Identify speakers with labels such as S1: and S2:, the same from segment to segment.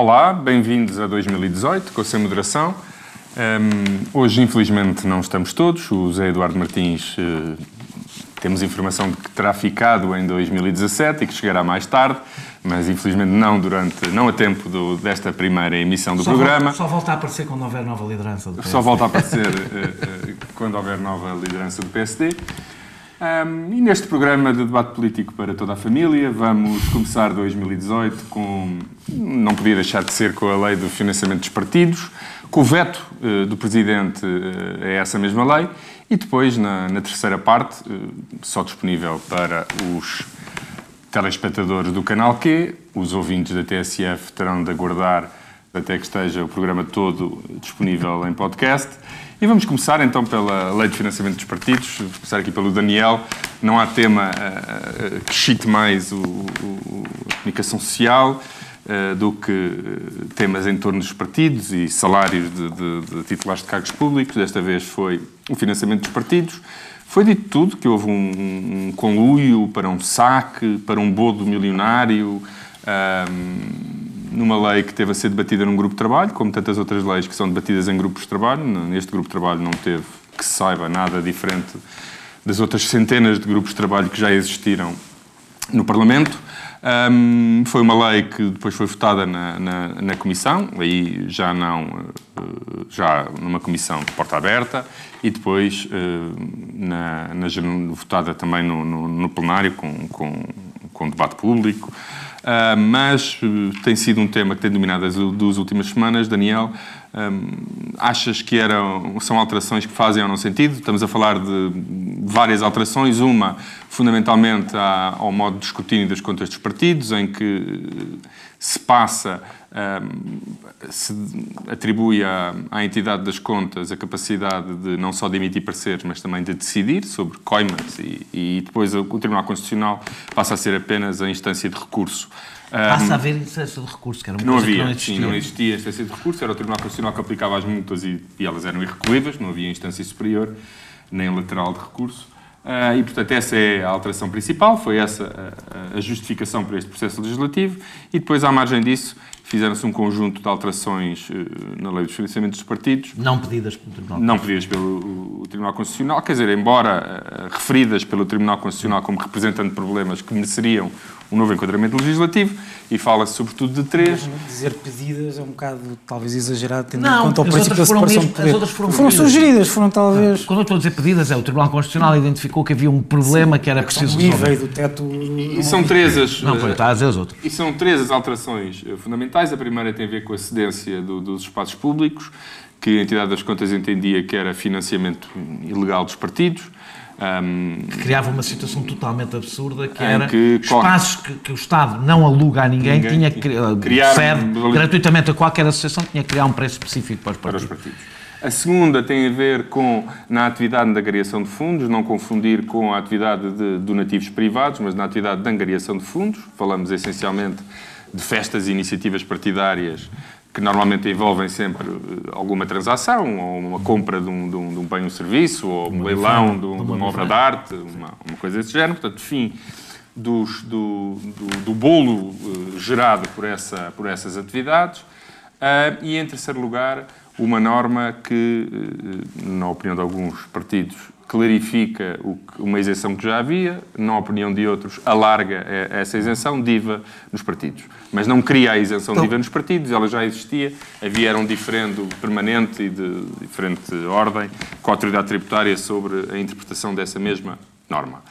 S1: Olá, bem-vindos a 2018 com a Sem Moderação. Um, hoje, infelizmente, não estamos todos. O Zé Eduardo Martins uh, temos informação de que terá ficado em 2017 e que chegará mais tarde, mas infelizmente não durante, não a tempo do, desta primeira emissão do
S2: só
S1: programa.
S2: Volta, só volta a aparecer quando houver nova liderança do PSD.
S1: Só volta a aparecer uh, uh, quando houver nova liderança do PSD. Um, e neste programa de debate político para toda a família, vamos começar 2018 com. Não podia deixar de ser com a lei do financiamento dos partidos, com o veto uh, do Presidente uh, a essa mesma lei, e depois, na, na terceira parte, uh, só disponível para os telespectadores do canal Q, os ouvintes da TSF terão de aguardar até que esteja o programa todo disponível em podcast. E vamos começar então pela Lei de Financiamento dos Partidos, vou começar aqui pelo Daniel. Não há tema uh, que chite mais o, o, a comunicação social uh, do que temas em torno dos partidos e salários de, de, de, titulares de cargos públicos. Desta vez foi o financiamento dos partidos. Foi dito tudo, que houve um, um conluio para um saque, para um bodo milionário, numa lei que teve a ser debatida num grupo de trabalho, como tantas outras leis que são debatidas em grupos de trabalho. Neste grupo de trabalho não teve, que se saiba, nada diferente das outras centenas de grupos de trabalho que já existiram no Parlamento. Um, foi uma lei que depois foi votada na, na, na, Comissão, aí já não, já numa comissão de porta aberta, e depois na, na, votada também no, no, no plenário com, com, com debate público. Uh, mas uh, tem sido um tema que tem dominado as duas últimas semanas. Daniel, um, achas que eram, são alterações que fazem ou não sentido? Estamos a falar de várias alterações. Uma, fundamentalmente, ao modo de escrutínio das contas dos partidos, em que se passa, um, se atribui à, à, entidade das contas a capacidade de não só de emitir pareceres, mas também de decidir sobre coimas e, e depois o Tribunal Constitucional passa a ser apenas a instância de recurso.
S2: Passa a haver instância de recurso, que era uma
S1: não havia,
S2: não existia.
S1: Sim, não existia instância de recurso, era o Tribunal Constitucional que aplicava as multas e, e elas eram irrecolhíveis, não havia instância superior, nem lateral de recurso. Uh, e, portanto, essa é a alteração principal, foi essa a, a, justificação para este processo legislativo, e depois, à margem disso, fizeram-se um conjunto de alterações uh, na lei dos financiamentos dos partidos.
S2: Não pedidas pelo Tribunal
S1: Não pedidas pelo Tribunal Constitucional, quer dizer, embora uh, referidas pelo Tribunal Constitucional como representando problemas que mereceriam um novo enquadramento legislativo e fala-se sobretudo de três.
S3: Dizer pedidas é um bocado talvez exagerado, tendo
S2: não,
S3: em conta o princípio da separação
S2: mesmo,
S3: de poder.
S2: As outras foram,
S3: foram sugeridas, foram talvez.
S2: Quando eu estou a dizer pedidas, é o Tribunal Constitucional identificou que havia um problema
S3: Sim,
S2: que era preciso
S3: do IVA e
S2: resolver.
S3: do teto.
S1: E são três as.
S2: Não, pois, está a dizer as outras.
S1: E são três as alterações eh, fundamentais. A primeira tem a ver com a cedência do, dos espaços públicos, que a entidade das contas entendia que era financiamento ilegal dos partidos. Um,
S2: que criava uma situação totalmente absurda, que era
S1: que-
S2: espaços que, que o Estado não aluga a ninguém,
S1: Ninguém-
S2: tinha que cri-
S1: criar-
S2: cede gratuitamente a qualquer associação, tinha que criar um preço específico para os
S1: para os
S2: partidos.
S1: partidos. A segunda tem a ver com na atividade de angariação de fundos, não confundir com a atividade de donativos privados, mas na atividade de angariação de fundos. Falamos essencialmente de festas e iniciativas partidárias que normalmente envolvem sempre eh, alguma transação, ou uma compra de um, de um, de um bem ou serviço, ou um leilão de, um- de uma obra de arte, uma, uma coisa desse género. Portanto, fim dos- do, do, do bolo eh, gerado por, essa, por essas atividades. Ah, e, em terceiro lugar, uma norma que, eh, na opinião de alguns partidos, clarifica o uma isenção que já havia, na opinião de outros, alarga essa isenção DIVA nos partidos. Mas não cria a isenção
S2: Então-
S1: DIVA nos partidos, ela já existia, havia era um diferendo permanente e de diferente ordem com a autoridade tributária sobre a interpretação dessa mesma norma.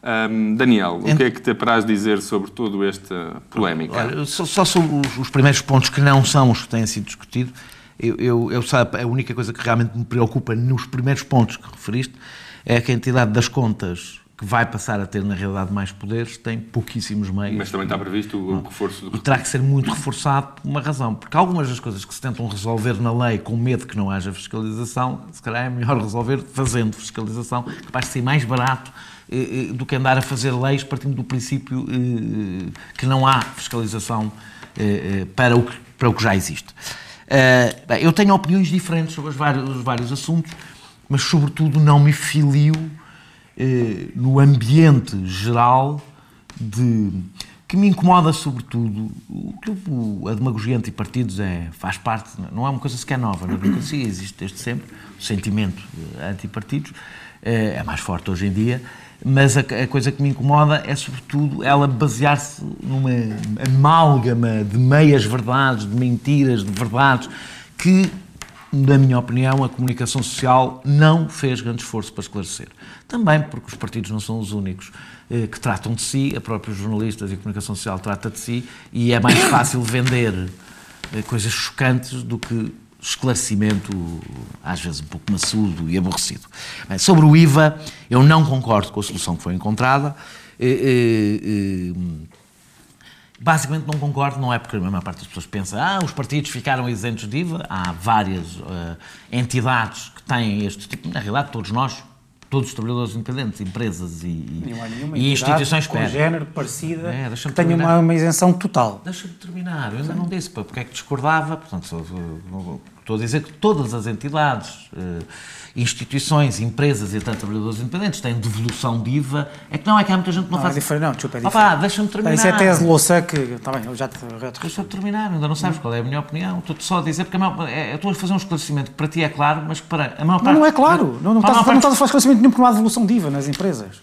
S1: Ahm, Daniel, o que é que te apraz dizer sobre toda esta polémica?
S2: Olha, só, só sobre os, os primeiros pontos que não são os que têm sido discutidos, eu, eu, eu sabe, a única coisa que realmente me preocupa nos primeiros pontos que referiste é que a entidade das contas que vai passar a ter, na realidade, mais poderes, tem pouquíssimos meios.
S1: Mas também está previsto o reforço do
S2: E terá que ser muito reforçado por uma razão, porque algumas das coisas que se tentam resolver na lei com medo que não haja fiscalização, se calhar é melhor resolver fazendo fiscalização, que vai ser mais barato eh, eh, do que andar a fazer leis partindo do princípio eh, que não há fiscalização eh, para, o que, para o que já existe. Bem, eu tenho opiniões diferentes sobre os vários, os vários assuntos, mas sobretudo não me filio eh, no ambiente geral de. Que, me incomoda sobretudo, o que a demagogia antipartidos é, faz parte, não é uma coisa sequer nova, na democracia existe desde sempre, o sentimento eh, antipartidos eh, é mais forte hoje em dia, mas a, a coisa que me incomoda é sobretudo ela basear-se numa amálgama de meias verdades, de mentiras, de verdades, que na minha opinião, a comunicação social não fez grande esforço para esclarecer. Também porque os partidos não são os únicos eh, que tratam de si, a próprios jornalistas e a comunicação social trata de si, e é mais fácil vender eh, coisas chocantes do que esclarecimento, às vezes um pouco maçudo e aborrecido. Bem, sobre o IVA, eu não concordo com a solução que foi encontrada. Eh, eh, eh, Basicamente não concordo, não é porque a maior parte das pessoas pensa ah, os partidos ficaram isentos de IVA, há várias eh, entidades que têm este tipo, na realidade todos nós, todos os trabalhadores independentes, empresas e, e- e instituições
S3: com género parecida
S2: É,
S3: que tenha uma, uma isenção total.
S2: Deixa-me terminar, eu ainda não disse porque é que discordava, portanto, estou a dizer que todas as entidades, eh, instituições, empresas e tanto trabalhadores independentes têm devolução de IVA, é que não, é que há muita gente que não,
S3: Não, é
S2: faz...
S3: diferente, não, desculpa, é
S2: Opa,
S3: diferente.
S2: deixa-me terminar.
S3: Isso é tese louça que. Está bem, eu já te, te
S2: Deixa-me terminar, ainda não sabes qual é a minha opinião. Estou-te só a dizer, porque a maior, é, eu estou a fazer um esclarecimento que para ti é claro, mas para a maior parte.
S3: Não, não é claro. Não, não, estás,
S2: maior
S3: não
S2: parte-
S3: estás a fazer esclarecimento nenhum porque não há devolução de IVA nas empresas.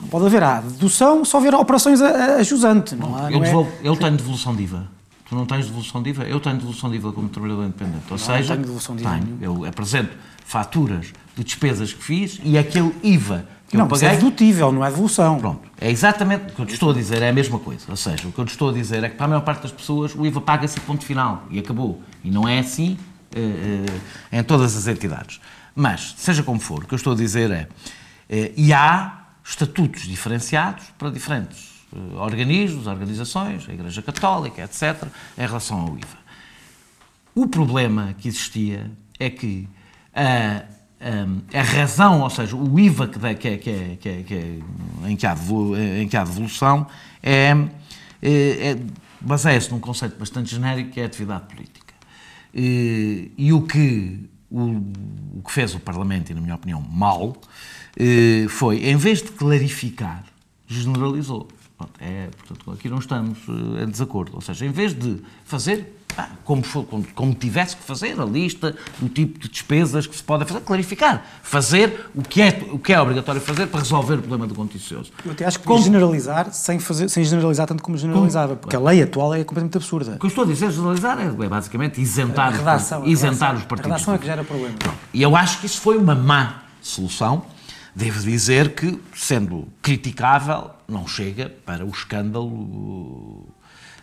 S3: Não pode haver. Há dedução, só haver operações a, a, a jusante. Não há,
S2: eu,
S3: não é-
S2: devolvo- eu tenho devolução de IVA. Tu não tens devolução de IVA? Eu tenho devolução de IVA como trabalhador independente. Ou seja,
S3: tenho devolução de IVA
S2: tenho. eu apresento faturas de despesas que fiz e aquele IVA que
S3: Não,
S2: eu
S3: é
S2: paguei.
S3: dedutível, não é devolução.
S2: Pronto, é exatamente o que eu te estou a dizer, é a mesma coisa. Ou seja, o que eu te estou a dizer é que para a maior parte das pessoas o IVA paga-se ponto final e acabou. E não é assim eh, eh, em todas as entidades. Mas, seja como for, o que eu estou a dizer é, eh, e há estatutos diferenciados para diferentes organismos, organizações, a Igreja Católica, etc., em relação ao IVA. O problema que existia é que a, a, a razão, ou seja, o IVA que, que é, que é- que é- que é- em, que há em que há devolução é, é- baseia-se num conceito bastante genérico que é a atividade política. E, e o que o, o que fez o Parlamento, e na minha opinião, mal, eh, foi, em vez de clarificar, generalizou. É, portanto, aqui não estamos eh, em desacordo. Ou seja, em vez de fazer como, for- como, como tivesse que fazer, a lista do tipo de despesas que se pode fazer, clarificar. Fazer o que é, o que é obrigatório fazer para resolver o problema do contencioso.
S3: Eu até acho que
S2: Como-
S3: generalizar sem, fazer, sem generalizar tanto como generalizava, porque a lei atual é completamente absurda.
S2: O que eu estou a dizer, generalizar, é, é basicamente isentar,
S3: A
S2: os
S3: redação, a
S2: isentar
S3: redação.
S2: os
S3: A
S2: partidos.
S3: redação é que gera problema.
S2: E eu acho que isso foi uma má solução. Devo dizer que, sendo criticável, não chega para o escândalo.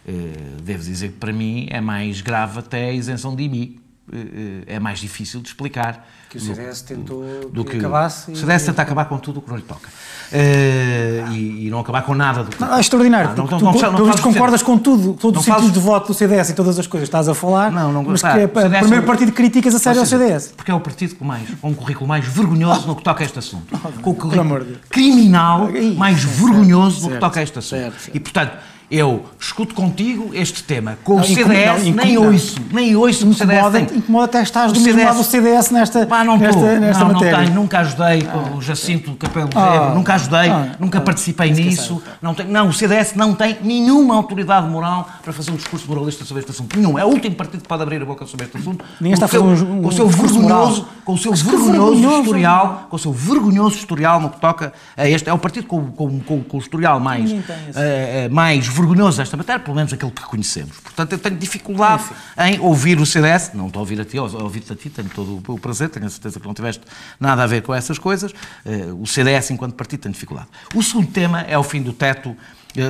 S2: eh, Devo dizer que, para mim, é mais grave até a isenção de IMI. Eh, eh, É mais difícil de explicar.
S3: Que o CDS tentou
S2: do
S3: que
S2: que
S3: acabasse
S2: O
S3: e-
S2: CDS tenta acabar com tudo o que não lhe toca. Eh, e, e não acabar com nada do que.
S3: Não, é extraordinário,
S2: Ah, não-
S3: porque
S2: não-
S3: tu,
S2: não- do
S3: concordas com tudo, os sítios
S2: fales-
S3: de voto do CDS e todas as coisas que estás a falar,
S2: Não, não-
S3: mas
S2: pá,
S3: que é
S2: o
S3: o primeiro
S2: é-
S3: partido que criticas a sério é
S2: Ou
S3: o
S2: seja,
S3: CDS.
S2: Porque é o partido com, mais, com um currículo mais vergonhoso no que toca a este assunto. Com o currículo criminal mais vergonhoso no que toca a este assunto. E, portanto, eu escuto contigo este tema. Com
S3: Não,
S2: o CDS,
S3: incomoda-
S2: nem ouço, nem ouço o CDS.
S3: Incomoda,
S2: tem-
S3: incomoda até estás do mesmo
S2: CDS
S3: lado do CDS nesta,
S2: Pá, não
S3: nesta, nesta
S2: não, não
S3: matéria.
S2: tenho, nunca ajudei com o Jacinto Capelo
S3: Ah,
S2: nunca ajudei,
S3: ah,
S2: nunca
S3: ah,
S2: participei nisso. Não, tenho, não, o CDS não tem nenhuma autoridade moral para fazer um discurso moralista sobre este assunto. Nenhum. É o último partido que pode abrir a boca sobre este assunto.
S3: Ninguém está
S2: Com o
S3: a fazer
S2: seu-
S3: um-
S2: com o seu vergonhoso, com o seu vergonhoso,
S3: vergonhoso.
S2: historial, com o seu vergonhoso historial no que toca a este. É o partido com, com, com, com o historial mais,
S3: tem
S2: eh, mais vergonhoso desta matéria, pelo menos aquele que conhecemos. Portanto, eu tenho dificuldade em ouvir o CDS, não estou a ouvir a ti, ouvir-te a ti, tenho todo o prazer, tenho a certeza que não tiveste nada a ver com essas coisas. Eh, o CDS, enquanto partido, tem dificuldade. O segundo tema é o fim do teto,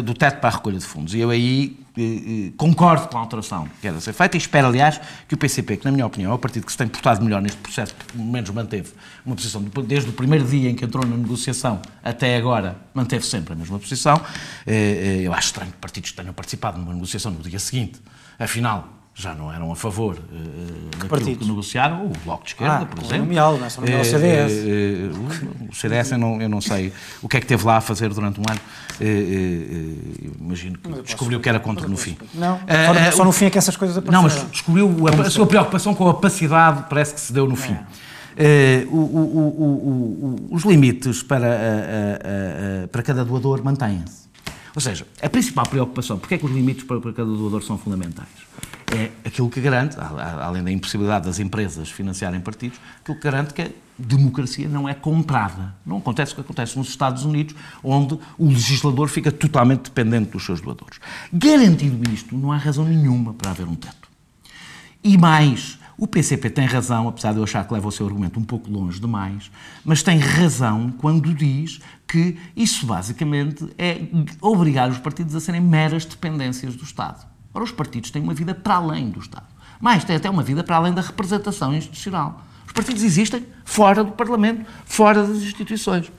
S2: do teto para a recolha de fundos. E eu aí eh, eh, concordo com a alteração que era ser feita e espero, aliás, que o PCP, que na minha opinião é o partido que se tem portado melhor neste processo, pelo menos manteve uma posição, desde o primeiro dia em que entrou na negociação até agora, manteve sempre a mesma posição. Eh, eh, Eu acho estranho que partidos tenham participado numa negociação no dia seguinte, afinal, já não eram a favor eh, daquilo
S3: partidos?
S2: que negociaram, o Bloco de Esquerda,
S3: Ah,
S2: por exemplo.
S3: não é só o
S2: Eh,
S3: CDS.
S2: eh, eh, o CDS eu não, eu não sei o que é que teve lá a fazer durante um ano. Eh, eh, eh, imagino que descobriu que era contra no fim.
S3: Não,
S2: Eh,
S3: só,
S2: eh,
S3: só no fim é que essas coisas
S2: não,
S3: apareceram.
S2: mas descobriu a, a sua preocupação com a opacidade, parece que se deu no fim. Eh, o- o- o- os limites para, a- a- a- a- para cada doador mantêm-se. Ou seja, a principal preocupação, porque é que os limites para, para cada doador são fundamentais? É aquilo que garante, além da impossibilidade das empresas financiarem partidos, aquilo que garante que a democracia não é comprada. Não acontece o que acontece nos Estados Unidos, onde o legislador fica totalmente dependente dos seus doadores. Garantido isto, não há razão nenhuma para haver um teto. E mais, o PCP tem razão, apesar de eu achar que leva o seu argumento um pouco longe demais, mas tem razão quando diz que isso basicamente é obrigar os partidos a serem meras dependências do Estado. Ora, os partidos têm uma vida para além do Estado. Mais, têm até uma vida para além da representação institucional. Os partidos existem fora do Parlamento, fora das instituições.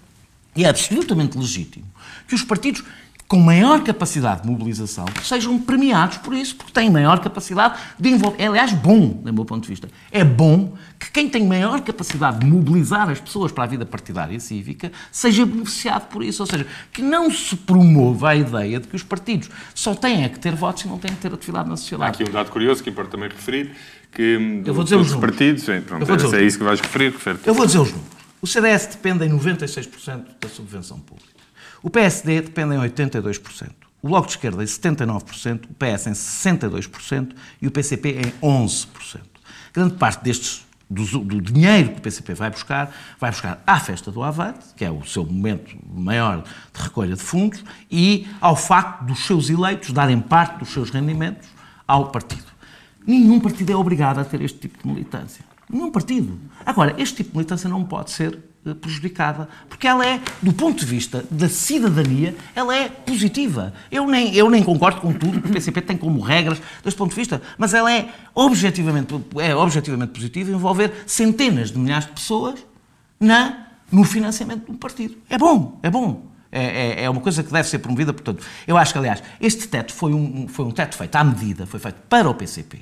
S2: E é absolutamente legítimo que os partidos com maior capacidade de mobilização sejam premiados por isso, porque têm maior capacidade de envolver. É, aliás, bom, do meu ponto de vista. É bom que quem tem maior capacidade de mobilizar as pessoas para a vida partidária e cívica seja beneficiado por isso. Ou seja, que não se promova a ideia de que os partidos só têm que ter votos e não têm que ter atividade na sociedade.
S1: Há aqui um dado curioso que importa também referir, que
S2: hum, Eu vou dizer os
S1: partidos, pronto, é, é isso que vais referir, refere
S2: Eu vou dizer os números. O CDS depende em 96% da subvenção pública. O PSD depende em 82%, o Bloco de Esquerda em 79%, o PS em 62% e o PCP em 11%. Grande parte destes do, do, dinheiro que o PCP vai buscar, vai buscar à festa do Avante, que é o seu momento maior de recolha de fundos, e ao facto dos seus eleitos darem parte dos seus rendimentos ao partido. Nenhum partido é obrigado a ter este tipo de militância. Nenhum partido. Agora, este tipo de militância não pode ser prejudicada, porque ela é, do ponto de vista da cidadania, ela é positiva. Eu nem, eu nem concordo com tudo que o PCP tem como regras deste ponto de vista, mas ela é objetivamente, é objetivamente positiva envolver centenas de milhares de pessoas na, no financiamento de um partido. É bom, é bom. É, é, é, uma coisa que deve ser promovida, portanto, eu acho que, aliás, este teto foi um, foi um teto feito à medida, foi feito para o PCP.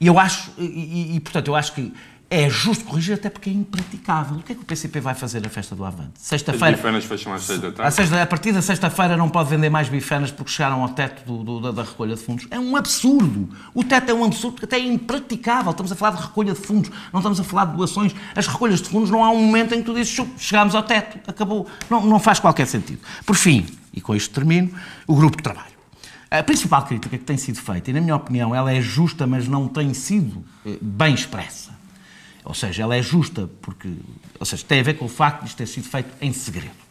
S2: E eu acho, e, e portanto, eu acho que é justo corrigir, até porque é impraticável. O que é que o PCP vai fazer na festa do Avante?
S1: Sexta-feira. As bifanas fecham às seis da tarde.
S2: A, partir da sexta-feira não pode vender mais bifanas porque chegaram ao teto do, do, da, da, recolha de fundos. É um absurdo. O teto é um absurdo porque até é impraticável. Estamos a falar de recolha de fundos, não estamos a falar de doações. As recolhas de fundos não há um momento em que tu dizes chegámos ao teto, acabou. Não, não faz qualquer sentido. Por fim, e com isto termino, o grupo de trabalho. A principal crítica que tem sido feita, e na minha opinião ela é justa, mas não tem sido eh, bem expressa, ou seja, ela é justa porque, ou seja, tem a ver com o facto de isto ter sido feito em segredo.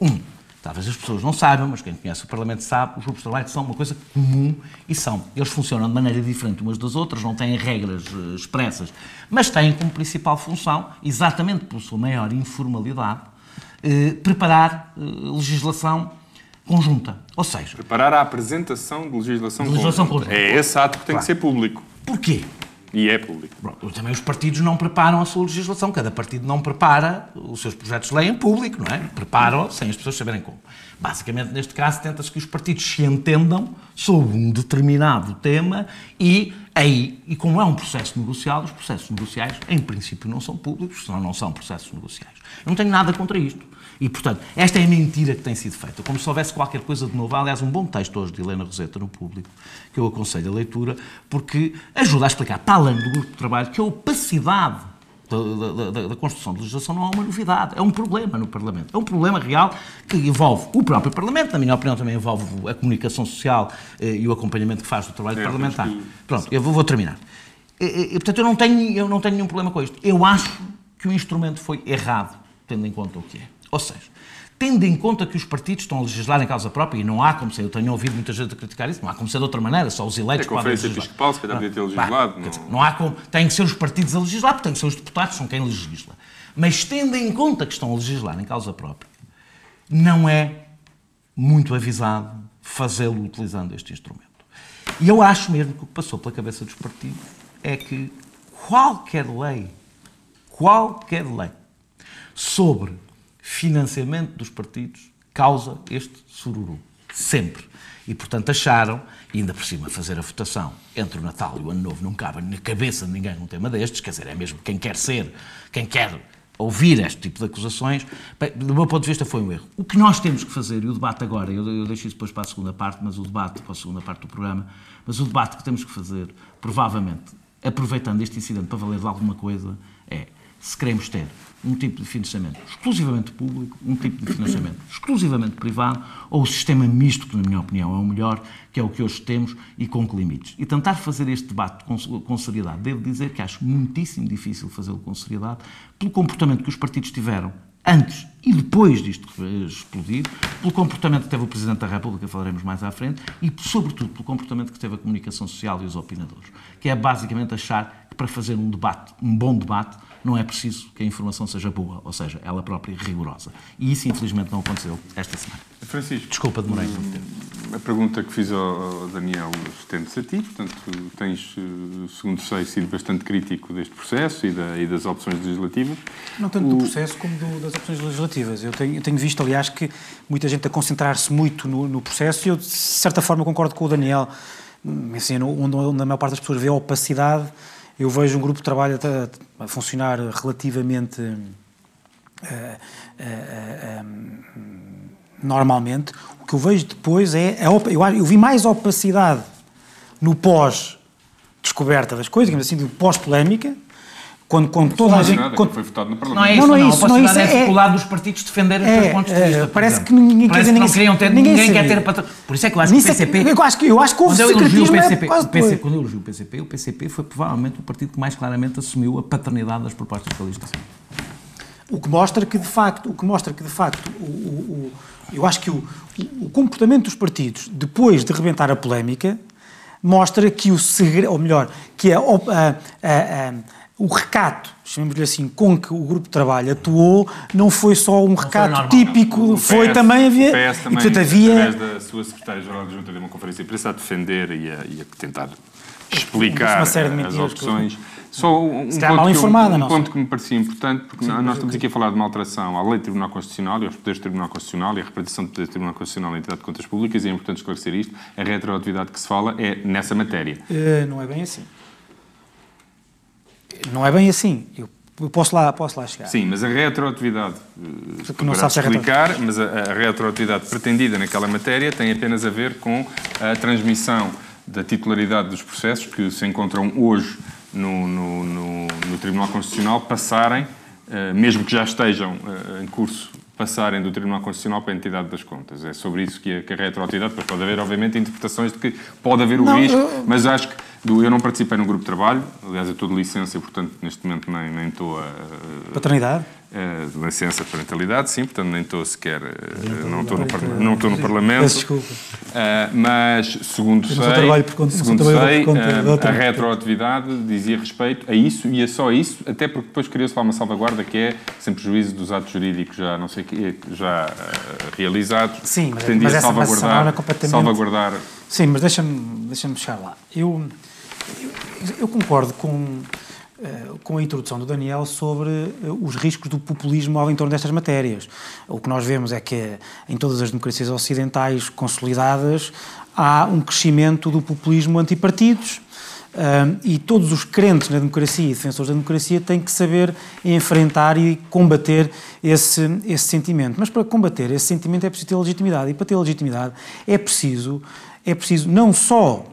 S2: Um, talvez as pessoas não saibam, mas quem conhece o Parlamento sabe, os grupos de trabalho são uma coisa comum e são. Eles funcionam de maneira diferente umas das outras, não têm regras uh, expressas, mas têm como principal função, exatamente por sua maior informalidade, uh, preparar uh, legislação conjunta. Ou seja...
S1: Preparar a apresentação de legislação,
S2: de legislação
S1: conjunta. conjunta. É esse ato que tem claro. que ser público.
S2: Porquê?
S1: E é público.
S2: Pronto, também os partidos não preparam a sua legislação. Cada partido não prepara os seus projetos de lei em público, não é? Preparam sem as pessoas saberem como. Basicamente, neste caso, tenta-se que os partidos se entendam sobre um determinado tema e aí, e como é um processo negocial, os processos negociais, em princípio, não são públicos, senão não são processos negociais. Eu não tenho nada contra isto. E, portanto, esta é a mentira que tem sido feita. Como se houvesse qualquer coisa de novo. Há, aliás, um bom texto hoje de Helena Roseta no público, que eu aconselho a leitura, porque ajuda a explicar, para além do grupo de trabalho, que a opacidade da, da, da, construção de legislação não é uma novidade, é um problema no Parlamento. É um problema real que envolve o próprio Parlamento, na minha opinião também envolve a comunicação social eh, e o acompanhamento que faz do trabalho é, parlamentar. Que... Pronto, eu vou, vou terminar. E, e, portanto, eu não, tenho, eu não tenho nenhum problema com isto. Eu acho que o instrumento foi errado, tendo em conta o que é. Ou seja, tendo em conta que os partidos estão a legislar em causa própria, e não há como ser, eu tenho ouvido muita gente a criticar isso, não há como ser de outra maneira, só os eleitos
S1: é podem legislar. A Conferência Episcopal se calhar devia ter legislado.
S2: Não... Dizer, não há como, têm que ser os partidos a legislar, porque têm que ser os deputados, são quem legisla. Mas tendo em conta que estão a legislar em causa própria, não é muito avisado fazê-lo utilizando este instrumento. E eu acho mesmo que o que passou pela cabeça dos partidos é que qualquer lei, qualquer lei sobre financiamento dos partidos causa este sururu. Sempre. E, portanto, acharam, e ainda por cima fazer a votação entre o Natal e o Ano Novo não cabe na cabeça de ninguém um tema destes, quer dizer, é mesmo quem quer ser, quem quer ouvir este tipo de acusações, bem, do meu ponto de vista foi um erro. O que nós temos que fazer, e o debate agora, eu, eu deixo isso depois para a segunda parte, mas o debate, para a segunda parte do programa, mas o debate que temos que fazer, provavelmente, aproveitando este incidente para valer de alguma coisa, é se queremos ter um tipo de financiamento exclusivamente público, um tipo de financiamento exclusivamente privado, ou o sistema misto, que na minha opinião é o melhor, que é o que hoje temos e com que limites. E tentar fazer este debate com, com seriedade, devo dizer que acho muitíssimo difícil fazê-lo com seriedade, pelo comportamento que os partidos tiveram antes e depois disto explodir, pelo comportamento que teve o Presidente da República, falaremos mais à frente, e sobretudo pelo comportamento que teve a comunicação social e os opinadores, que é basicamente achar que para fazer um debate, um bom debate, não é preciso que a informação seja boa, ou seja, ela própria rigorosa. E isso, infelizmente, não aconteceu esta semana.
S1: Francisco.
S2: Desculpa, demorei muito tempo.
S1: A pergunta que fiz ao Daniel estende-se a ti, portanto, tens, eh, segundo sei, sido bastante crítico deste processo e, da, e das opções legislativas.
S3: Não tanto o... do processo como do, das opções legislativas. Eu tenho, eu tenho, visto, aliás, que muita gente a concentrar-se muito no, no, processo e eu, de certa forma, concordo com o Daniel. Assim, onde, onde a maior parte das pessoas vê a opacidade, eu vejo um grupo de trabalho a, a funcionar relativamente. Uh, uh, uh, normalmente, o que eu vejo depois é. eu, eu vi mais opacidade no pós-descoberta das coisas, digamos assim, do pós-polémica, quando, quando toda a gente.
S1: Nada,
S3: quando,
S1: foi votado no
S2: Parlamento. Não é isso, não, não, é isso, não, é isso, é faculdade dos partidos defenderem
S3: é,
S2: os seus pontos de vista.
S3: É, parece que ninguém
S2: parece
S3: quer
S2: que não queriam ter, ninguém, ninguém quer ter Por isso é que eu acho que o PCP.
S3: Eu acho que, eu acho que houve
S2: quando eu elogio o PCP,
S3: é
S2: o PCP, quando eu elogio o PCP, o PCP foi provavelmente o partido que mais claramente assumiu a paternidade das propostas de legislação.
S3: O que mostra que de facto, o que mostra que de facto o, o, eu acho que o, o comportamento dos partidos, depois de rebentar a polémica, mostra que o segredo, ou melhor, que a, a, a, o recato, chamemos-lhe assim, com que o grupo de trabalho atuou, não foi só um recato normal, típico,
S1: PS,
S3: foi também havia.
S1: O PS também, e, portanto, havia... através da sua secretária-geral de Junta de uma conferência de imprensa, a defender e a, e a tentar explicar as opções. Só um, um, ponto,
S3: mal informada,
S1: que, um ponto que me parecia importante, porque Sim, nós estamos aqui a falar de uma alteração à lei do Tribunal Constitucional e aos poderes do Tribunal Constitucional e a repartição do poder do Tribunal Constitucional na entidade de contas públicas, e é importante esclarecer isto. A retroatividade que se fala é nessa matéria.
S3: Uh, não é bem assim. Não é bem assim. Eu posso lá, posso lá chegar.
S1: Sim, mas a retroatividade, eh, que não sabe explicar, retroatividade. mas a, a retroatividade pretendida naquela matéria tem apenas a ver com a transmissão da titularidade dos processos que se encontram hoje no, no, no, no Tribunal Constitucional passarem, eh, mesmo que já estejam eh, em curso, passarem do Tribunal Constitucional para a entidade das contas. É sobre isso que a, que a retroatividade, depois pode haver, obviamente, interpretações de que pode haver o não, risco, eu... mas acho que eu não participei no grupo de trabalho, aliás, eu estou de licença, portanto, neste momento nem, nem estou a...
S3: Paternidade?
S1: Uh, licença de parentalidade, sim, portanto nem estou sequer, uh, não, estou no, não estou no Parlamento.
S3: Peço desculpa.
S1: Uh, mas, segundo sei, trabalho por conta, segundo sei uh, a retroatividade dizia respeito a isso e a só isso, até porque depois criou-se lá uma salvaguarda que é, sem prejuízo dos atos jurídicos já, não sei que, já realizados,
S3: sim, mas,
S1: pretendia
S3: mas essa,
S1: salvaguardar,
S3: completamente...
S1: salvaguardar...
S3: Sim, mas deixa-me deixa chegar lá. Eu, eu, concordo com eh, com a introdução do Daniel sobre eh, os riscos do populismo ao entorno destas matérias. O que nós vemos é que em todas as democracias ocidentais consolidadas há um crescimento do populismo antipartidos um, e todos os crentes na democracia e defensores da democracia têm que saber enfrentar e combater esse, esse sentimento. Mas para combater esse sentimento é preciso ter legitimidade e para ter legitimidade é preciso, é preciso não só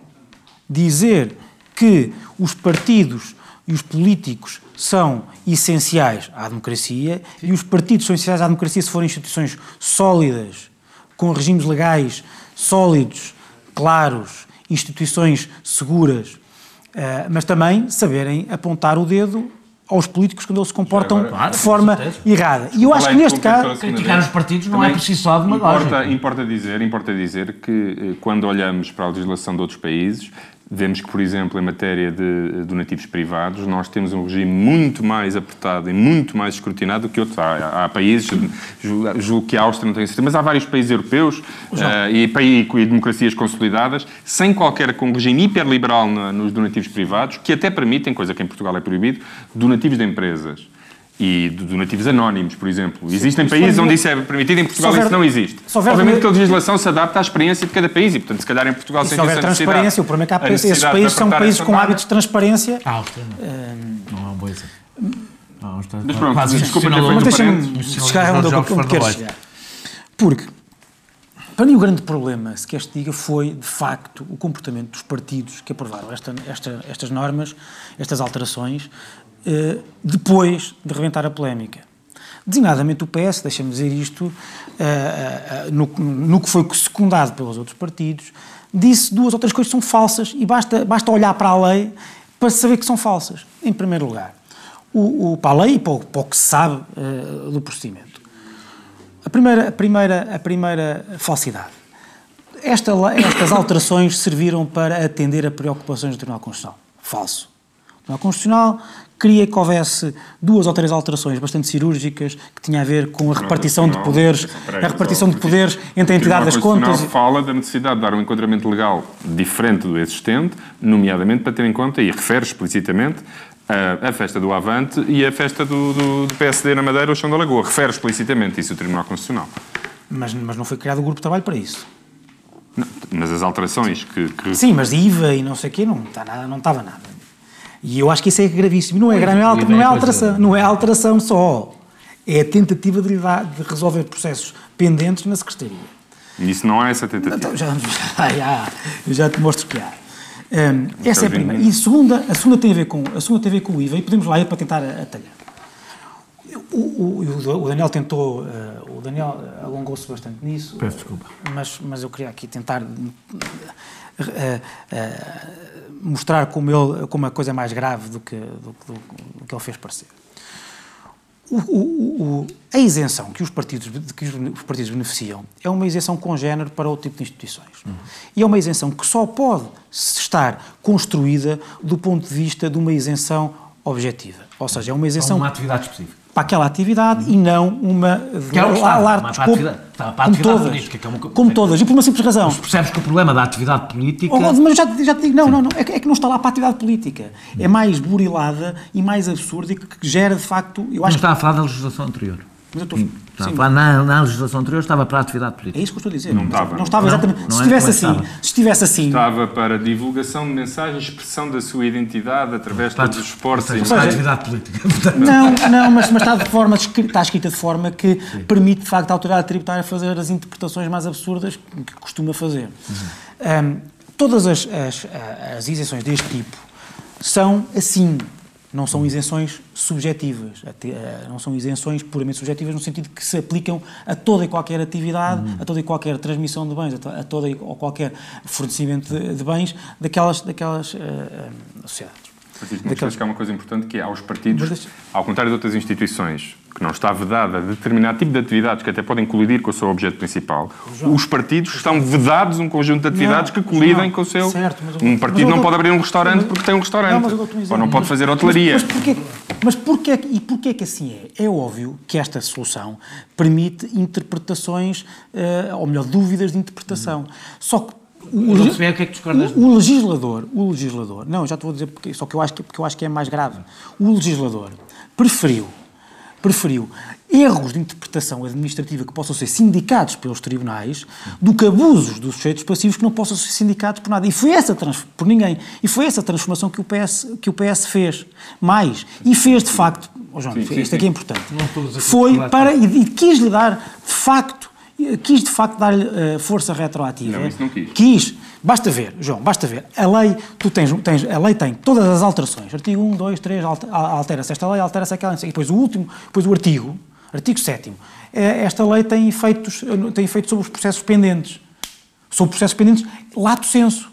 S3: dizer que os partidos e os políticos são essenciais à democracia e os partidos são essenciais à democracia se forem instituições sólidas, com regimes legais sólidos, claros, instituições seguras, eh, mas também saberem apontar o dedo aos políticos quando eles se comportam agora, de forma errada. E eu acho que neste caso...
S2: Criticar os partidos não é preciso só de uma
S1: importa, importa dizer, importa dizer que quando olhamos para a legislação de outros países, Vemos que, por exemplo, em matéria de donativos privados, nós temos um regime muito mais apertado e muito mais escrutinado do que outros. Há, há países, julgo que a Áustria não tem certeza, mas há vários países europeus uh, e, e, e, democracias consolidadas, sem qualquer com um regime hiperliberal na, nos donativos privados, que até permitem, coisa que em Portugal é proibido, donativos de empresas e de donativos anónimos, por exemplo. Sim, Existem países onde isso é permitido, em Portugal houver, isso não existe. Obviamente que a legislação se adapta à experiência de cada país e, portanto, se calhar em Portugal
S3: sem houver transparência, o problema é que há esses países são países com hábitos de transparência.
S2: Ah, Áustria não. Não é um bom exemplo.
S1: Mas pronto, quase desculpa ter feito
S3: Mas deixa-me chegar onde eu quero chegar. Porque, para mim, o grande problema, se queres te diga, foi, de facto, o comportamento dos partidos que aprovaram esta, esta, estas normas, estas alterações, depois de reventar a polémica. Designadamente o PS, deixa-me dizer isto, eh, eh, no, que foi secundado pelos outros partidos, disse duas ou três coisas que são falsas e basta, basta olhar para a lei para saber que são falsas. Em primeiro lugar, o, o, para a lei e para o, para o que se sabe do procedimento. A primeira, a primeira, a primeira falsidade. Esta, estas alterações serviram para atender a preocupações do Tribunal Constitucional. Falso. O Tribunal Constitucional queria que houvesse duas ou três alterações bastante cirúrgicas que tinha a ver com a repartição de poderes, a repartição de poderes entre a entidade das contas.
S1: Fala da necessidade de dar um enquadramento legal diferente do existente, nomeadamente para ter em conta, e refere explicitamente, a, a festa do Avante e a festa do, do, do PSD na Madeira ou Chão da Lagoa. Refere explicitamente isso o Tribunal Constitucional.
S3: Mas, mas não foi criado o grupo de trabalho para isso.
S1: Não, mas as alterações que, que...
S3: Sim, mas IVA e não sei o quê não, está nada, não estava nada. E eu acho que isso é gravíssimo. Não é, não é, não é alteração, não é alteração só. É a tentativa de, de resolver processos pendentes na Secretaria.
S1: E isso não há essa tentativa?
S3: Então, já, já, já te mostro que há. Um, essa é a primeira. E a segunda, a segunda tem a ver com a segunda tem a ver com o IVA e podemos lá ir para tentar atalhar. O, o, o Daniel tentou, uh, o Daniel alongou-se bastante nisso.
S2: Peço desculpa.
S3: Mas, mas eu queria aqui tentar uh, uh, mostrar como, ele, como a coisa é mais grave do que, do, do, do que ele fez parecer. O, o, a isenção que os, partidos, que os partidos beneficiam é uma isenção congénere para outro tipo de instituições. Uhum. E é uma isenção que só pode estar construída do ponto de vista de uma isenção objetiva. Ou seja, é uma isenção.
S2: Uma atividade específica
S3: para aquela atividade e não uma
S2: que é o estava, para a atividade, para a atividade
S3: como todas,
S2: política, que é uma,
S3: como todas, e por uma simples razão. Mas
S2: percebes que o problema da atividade política...
S3: Oh, mas já, já te digo, não, não, não, é que, é que não está lá para a atividade política. É mais burilada e mais absurda e que, que gera, de facto...
S2: Eu acho não está a falar da legislação anterior. Mas eu estou... Está a falar na, na, legislação anterior estava para a atividade política.
S3: É isso que eu estou a dizer.
S1: Não estava.
S3: Não estava exatamente. Não, não se, estivesse é assim, estava. se estivesse assim.
S1: Estava para divulgação de mensagens, expressão da sua identidade através de todos os esportes.
S2: Ou seja, atividade política.
S3: Não, não, mas, mas está, de forma, está escrita de forma que Sim. permite, de facto, a autoridade tributária fazer as interpretações mais absurdas que costuma fazer. Uhum. Um, todas as, as, as isenções deste tipo são assim não são isenções subjetivas, eh, não são isenções puramente subjetivas no sentido que se aplicam a toda e qualquer atividade, uhum. a toda e qualquer transmissão de bens, a toda e qualquer fornecimento de, de bens daquelas, daquelas uh, sociedades.
S1: Francisco, daquelas... que há uma coisa importante que é aos partidos, ao contrário de outras instituições, que não está vedada a determinado tipo de atividades que até podem colidir com o seu objeto principal, João, os partidos estão vedados um conjunto de atividades não, que colidem João, com o seu... Certo, um partido não pode abrir um restaurante mas, porque tem um restaurante. Não, ou não pode fazer hotelaria.
S3: Mas, mas, porquê, mas porquê, e porquê que assim é? É óbvio que esta solução permite interpretações, uh, ou melhor, dúvidas de interpretação. Hum. Só que
S2: o, o, que é que discordas
S3: o, o legislador, o legislador, não, já estou a dizer porque, só que eu acho que, porque eu acho que é mais grave. O legislador preferiu preferiu erros de interpretação administrativa que possam ser sindicados pelos tribunais do que abusos dos sujeitos passivos que não possam ser sindicados por nada. E foi essa por ninguém. E foi essa transformação que o PS, que o PS fez. Mais. E fez de facto. Oh João, sim, sim, isto aqui é importante. Foi para. E, e quis lhe dar de facto quis de facto dar-lhe uh, força retroativa.
S1: Não, isso não quis.
S3: Quis. Basta ver, João, basta ver. A lei, tu tens, tens, a lei tem todas as alterações. Artigo 1, 2, 3, altera-se esta lei, altera-se aquela, e depois o último, depois o artigo, artigo 7 eh, esta lei tem efeitos, tem efeitos sobre os processos pendentes. Sobre processos pendentes, lato senso.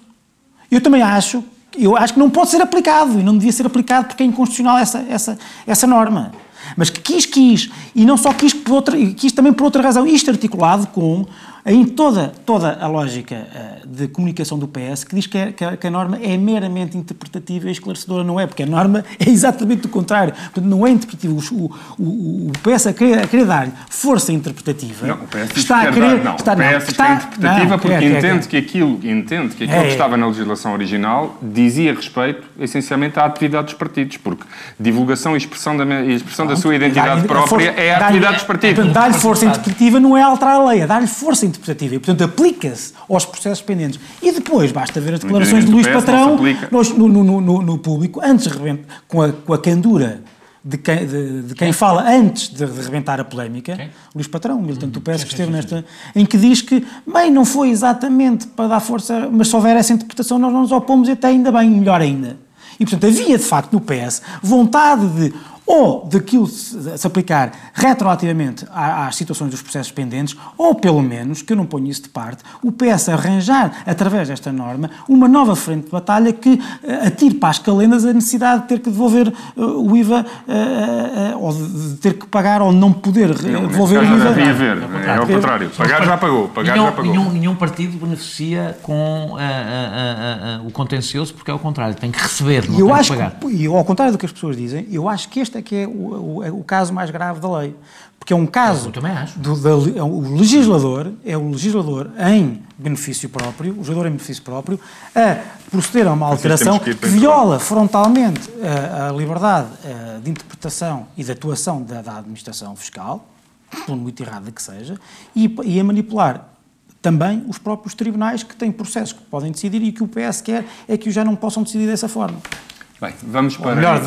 S3: Eu também acho, eu acho que não pode ser aplicado, e não devia ser aplicado porque é inconstitucional essa, essa, essa norma. Mas que quis, quis. E não só quis, por outra, quis também por outra razão. Isto articulado com em toda, toda a lógica uh, de comunicação do PS, que diz que, é, que, a, que, a, norma é meramente interpretativa e esclarecedora. Não é, porque a norma é exatamente o contrário. Portanto, não é interpretativa. O, o, o PS a querer, a querer dar força interpretativa.
S1: Não, o PS está a querer. Dar, não, está, o PS não, está, está interpretativa não, porque quer, entende, quer, Que aquilo, entende que aquilo é, que estava na legislação original dizia respeito, essencialmente, à atividade dos partidos, porque divulgação e expressão da, e expressão da sua identidade própria força, é a atividade dos partidos.
S3: Dar-lhe força interpretativa não é alterar a lei, é dar-lhe força interpretativa e, portanto, aplica-se aos processos pendentes. E depois basta ver as declarações de Luís Patrão no, no, no, no, público, antes com a, com a candura de quem, de, de quem fala antes de, de rebentar a polémica, quem? Luís Patrão, militante do PS, que esteve nesta, em que diz que, bem, não foi exatamente para dar força, mas se houver essa interpretação, nós não nos opomos e até ainda bem, melhor ainda. E, portanto, havia, de facto, no PS vontade de ou daquilo se aplicar retroativamente às situações dos processos pendentes, ou pelo menos, que eu não ponho isso de parte, o PS arranjar, através desta norma, uma nova frente de batalha que eh, atire para as calendas a necessidade de ter que devolver uh, o IVA, uh, ou de ter que pagar ou não poder não, devolver o IVA.
S1: Devia haver, é ao contrário. Pagar já pagou. Pagar
S2: nenhum,
S1: já pagou.
S2: Nenhum, nenhum partido beneficia com o contencioso, porque é o contrário, tem que receber, não
S3: eu
S2: tem
S3: acho
S2: que pagar.
S3: Que, e ao contrário do que as pessoas dizem, eu acho que este é que é o, o, é o caso mais grave da lei. Porque é um caso.
S2: Eu também acho.
S3: Do, da, é o legislador, é o legislador em benefício próprio, o legislador em benefício próprio, a proceder a uma alteração que, que viola frontalmente a, a liberdade a, de interpretação e de atuação da, da administração fiscal, por muito errada que seja, e, e a manipular também os próprios tribunais que têm processos que podem decidir e que o PS quer é que já não possam decidir dessa forma.
S1: Bem, vamos para. Ou
S3: melhor,